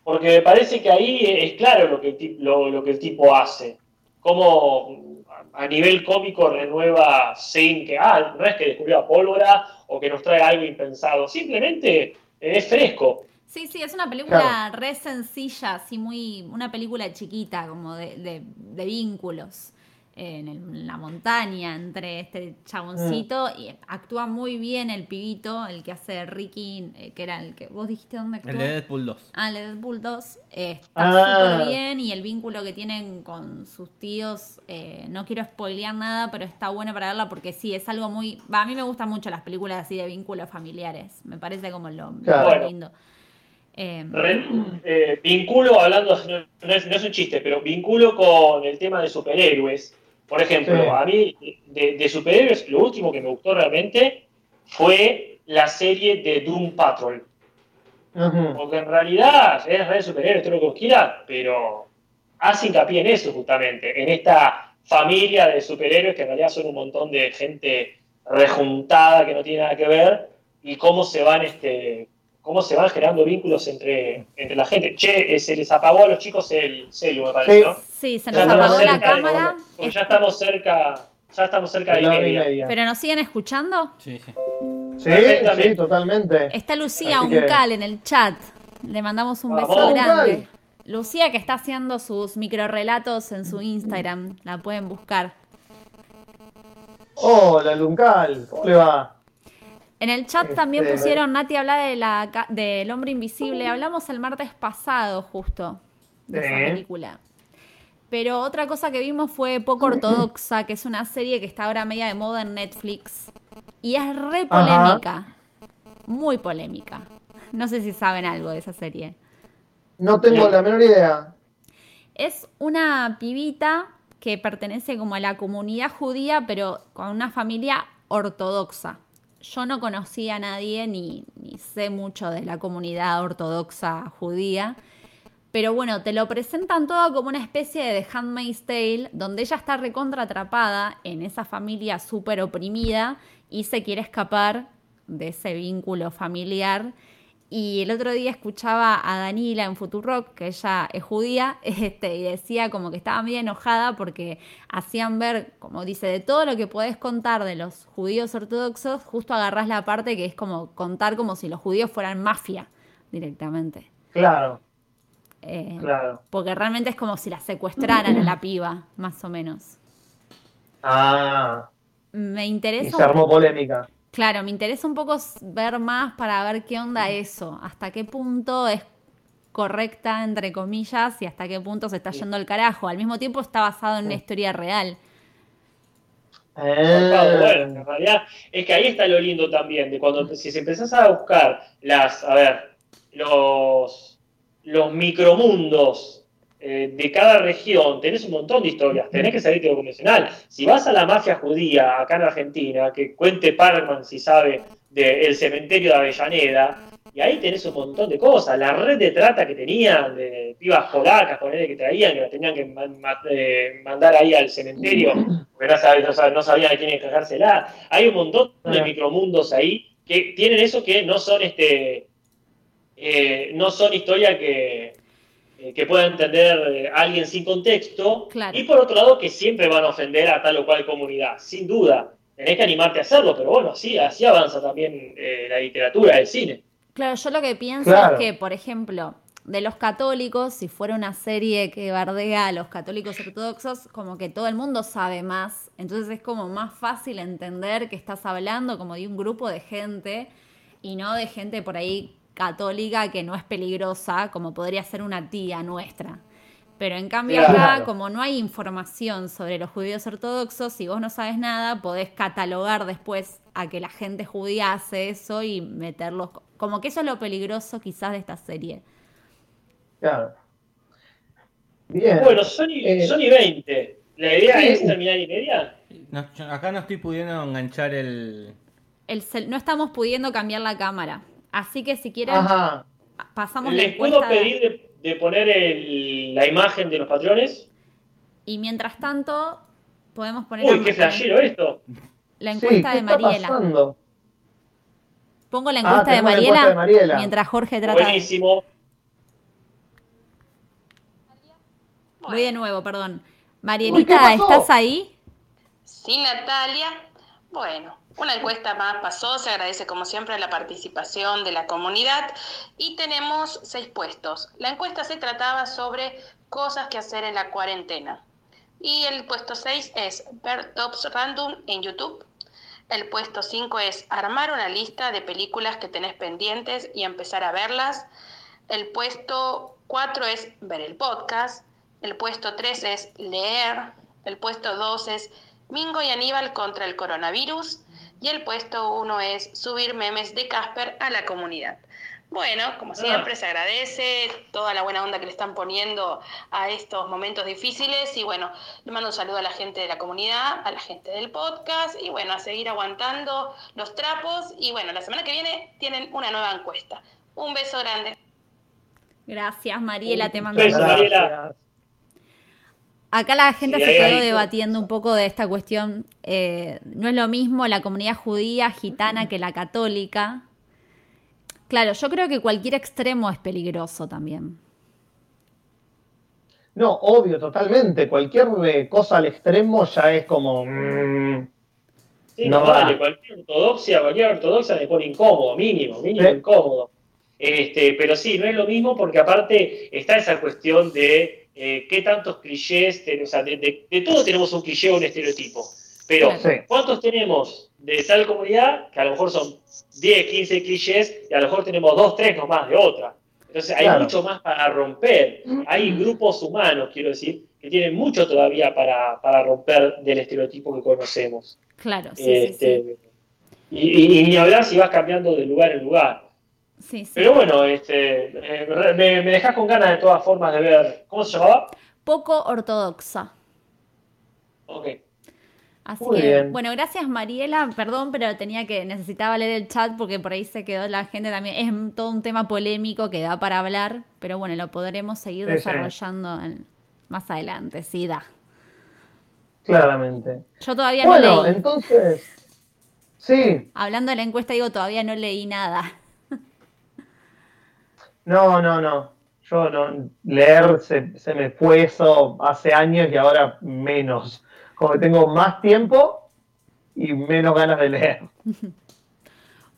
Porque me parece que ahí es claro lo que el, ti- lo, lo que el tipo hace. Como a nivel cómico renueva sin que, ah, no es que descubrió la pólvora o que nos trae algo impensado. Simplemente es fresco. Sí, sí, es una película Claro. re sencilla, así muy. Una película chiquita, como de, de- de vínculos. En, el- en la montaña, entre este chaboncito. Mm. Y actúa muy bien el pibito, el que hace Ricky, eh, que era el que. ¿Vos dijiste dónde actuó? El de Deadpool 2. Ah, el de Deadpool 2 eh, está Ah. súper bien y el vínculo que tienen con sus tíos, eh, no quiero spoilear nada, pero está bueno para verla porque sí, es algo muy... a mí me gustan mucho las películas así de vínculos familiares, me parece como lo, Claro. Lindo. Eh, Re- eh, vinculo, hablando, no, no es, no es un chiste, pero vinculo con el tema de superhéroes. Por ejemplo, Sí. a mí de, de superhéroes, lo último que me gustó realmente fue la serie de Doom Patrol. Porque en realidad es re superhéroe, todo lo que quieras, pero hace hincapié en eso justamente, en esta familia de superhéroes que en realidad son un montón de gente rejuntada que no tiene nada que ver y cómo se van este cómo se van generando vínculos entre, entre la gente. Che, eh, se les apagó a los chicos el celu, me parece, Sí. ¿no? sí, se nos apagó la de- cámara, porque ya estamos cerca, ya estamos cerca de La media. media. pero nos siguen escuchando. Sí, sí. Sí, totalmente. Está Lucía Así que- Uncal en el chat, le mandamos un beso grande. Uncal. Lucía que está haciendo sus microrelatos en su Instagram, la pueden buscar. Hola, Luncal, ¿cómo le va? En el chat Este, también pusieron, Nati habla de la, del hombre invisible. Hablamos el martes pasado justo de esa Sí. película. Pero otra cosa que vimos fue Poco Ortodoxa, que es una serie que está ahora media de moda en Netflix. Y es re Ajá. polémica. Muy polémica. No sé si saben algo de esa serie. No tengo la menor idea. Es una pibita que pertenece como a la comunidad judía, pero con una familia ortodoxa. Yo no conocía a nadie ni, ni sé mucho de la comunidad ortodoxa judía. Pero bueno, te lo presentan todo como una especie de Handmaid's Tale, donde ella está recontra atrapada en esa familia súper oprimida y se quiere escapar de ese vínculo familiar. Y el otro día escuchaba a Danila en Futurock, que ella es judía, este, y decía como que estaba medio enojada porque hacían ver, como dice, de todo lo que podés contar de los judíos ortodoxos, justo agarrás la parte que es como contar como si los judíos fueran mafia directamente. Claro, Eh, claro. Porque realmente es como si la secuestraran a la piba, más o menos. Ah, Me y interesa. se armó polémica. Claro, me interesa un poco ver más para ver qué onda eso, hasta qué punto es correcta, entre comillas, y hasta qué punto se está yendo al carajo. Al mismo tiempo está basado en una historia real. Zarpado, bueno, Eh, en realidad es que ahí está lo lindo también, de cuando si empezás a buscar las, a ver, los, los micromundos eh, de cada región, tenés un montón de historias, tenés que salirte de lo convencional. Si vas a la mafia judía acá en Argentina, que cuente Parkman si sabe del cementerio de Avellaneda, y ahí tenés un montón de cosas, la red de trata que tenían, de pibas polacas con él que traían, que las tenían que man- ma- eh, mandar ahí al cementerio, porque no, sab- no sab- no sabían a quién encargársela. Hay un montón de micromundos ahí que tienen eso que no son este eh, no son historias que eh, que pueda entender eh, alguien sin contexto, Claro. y por otro lado que siempre van a ofender a tal o cual comunidad, sin duda. Tenés que animarte a hacerlo, pero bueno, así, así avanza también eh, la literatura, el cine. Claro, yo lo que pienso Claro. es que, por ejemplo, de los católicos, si fuera una serie que bardea a los católicos ortodoxos, como que todo el mundo sabe más. Entonces es como más fácil entender que estás hablando como de un grupo de gente y no de gente por ahí católica que no es peligrosa, como podría ser una tía nuestra. Pero en cambio acá, Claro. como no hay información sobre los judíos ortodoxos, si vos no sabes nada, podés catalogar después a que la gente judía hace eso y meterlos. Como que eso es lo peligroso quizás de esta serie. Claro. Bien. Bueno, Sony, Eh, Sony 20. ¿La idea sí. es terminar y media? No, acá no estoy pudiendo enganchar el. El cel- no estamos pudiendo cambiar la cámara. Así que si quieren, Ajá. pasamos la ¿Les puedo encuesta. pedir de, de poner el- la imagen de los patrones? Y mientras tanto, podemos poner Uy, qué flashero esto. la Sí, encuesta ¿qué de está Mariela. pasando? Pongo la Ah, encuesta, de, la Mariela encuesta de Mariela. mientras Jorge trata. Buenísimo. Voy de nuevo, perdón. Uy, ¿qué Marielita? ¿estás ahí? Sí, Natalia. Bueno, una encuesta más pasó, se agradece como siempre la participación de la comunidad y tenemos seis puestos. La encuesta se trataba sobre cosas que hacer en la cuarentena. Y el puesto 6 es ver tops random en YouTube. El puesto 5 es armar una lista de películas que tenés pendientes y empezar a verlas. El puesto 4 es ver el podcast. El puesto 3 es leer. El puesto 2 es Mingo y Aníbal contra el coronavirus. Y el puesto 1 es subir memes de Casper a la comunidad. Bueno, como siempre, se agradece toda la buena onda que le están poniendo a estos momentos difíciles. Y bueno, le mando un saludo a la gente de la comunidad, a la gente del podcast. Y bueno, a seguir aguantando los trapos. Y bueno, la semana que viene tienen una nueva encuesta. Un beso grande. Gracias, Mariela, te mando un beso. Acá la gente Sí, se quedó ahí- debatiendo un poco de esta cuestión. eh, no es lo mismo la comunidad judía gitana que la católica. Claro, yo creo que cualquier extremo es peligroso también. No, obvio, totalmente. Cualquier eh, cosa al extremo ya es como. mm, Sí, No no, va. vale, cualquier ortodoxia, cualquier ortodoxa me pone incómodo, mínimo, mínimo incómodo. Este, pero sí, no es lo mismo porque aparte está esa cuestión de eh, qué tantos clichés, ten- o sea, de, de- de todo tenemos un cliché o un estereotipo. Pero. Sí. ¿cuántos tenemos de tal comunidad? Que a lo mejor son 10, 15 clichés y a lo mejor tenemos 2, 3 nomás de otra. Entonces hay Claro. mucho más para romper. Hay grupos humanos, quiero decir, que tienen mucho todavía para, para romper del estereotipo que conocemos. Claro, sí, sí, Este, Y, y- y ni hablar si vas cambiando de lugar en lugar. Sí. sí, sí. Pero bueno, este, eh, me, me dejas con ganas de todas formas de ver. ¿Cómo se llamaba? Poco ortodoxa. Ok. Así Muy que, bien. bueno, gracias Mariela, perdón, pero tenía que, necesitaba leer el chat porque por ahí se quedó la gente también. Es todo un tema polémico que da para hablar, pero bueno, lo podremos seguir Sí, desarrollando en- más adelante, sí da. claramente. Yo todavía no Bueno, leí. entonces. Sí, Hablando de la encuesta, digo, todavía no leí nada. No, no, no. Yo no. Leer se, se me fue eso hace años y ahora menos. Como que tengo más tiempo y menos ganas de leer.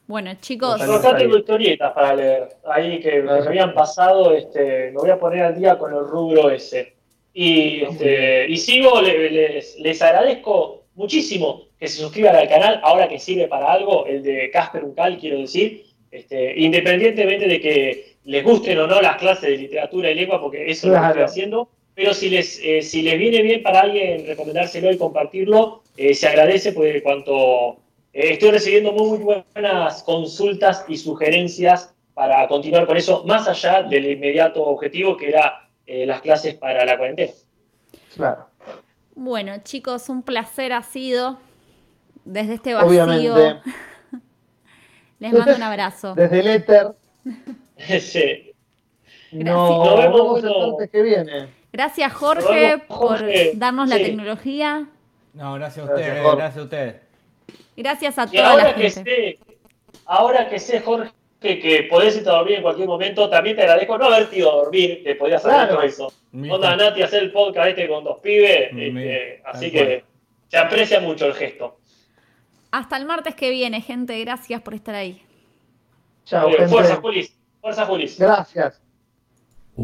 Bueno, chicos. Yo acá tengo historietas para leer. Ahí que, que me habían pasado, este, me voy a poner al día con el rubro ese. Y, este, y sigo, le- les, les agradezco muchísimo que se suscriban al canal, ahora que sirve para algo, el de Casper Uncal, quiero decir, este, independientemente de que les gusten o no las clases de literatura y lengua, porque eso es lo que Claro. estoy haciendo, pero si les, eh, si les viene bien para alguien recomendárselo y compartirlo, eh, se agradece porque cuanto eh, estoy recibiendo muy, muy buenas consultas y sugerencias para continuar con eso, más allá del inmediato objetivo que era eh, las clases para la cuarentena. Claro. bueno, chicos, un placer ha sido desde este vacío. Obviamente. Les mando un abrazo. Desde el éter. Sí. No, Nos vemos, el que viene. Gracias, Jorge, vemos, por darnos la tecnología. No, gracias a ustedes, gracias a ustedes. Gracias a Y toda la ahora que gente. sé, ahora que sé, Jorge, que, podés irte a dormir en cualquier momento. También te agradezco no haberte ido a dormir, que podías haber Claro. eso. Onda Nati hacer el podcast este con dos pibes, este, así cual. que se aprecia mucho el gesto. Hasta el martes que viene, gente. Gracias por estar ahí. Chao, fuerza, Julis. Fuerza, Julis. Gracias. Te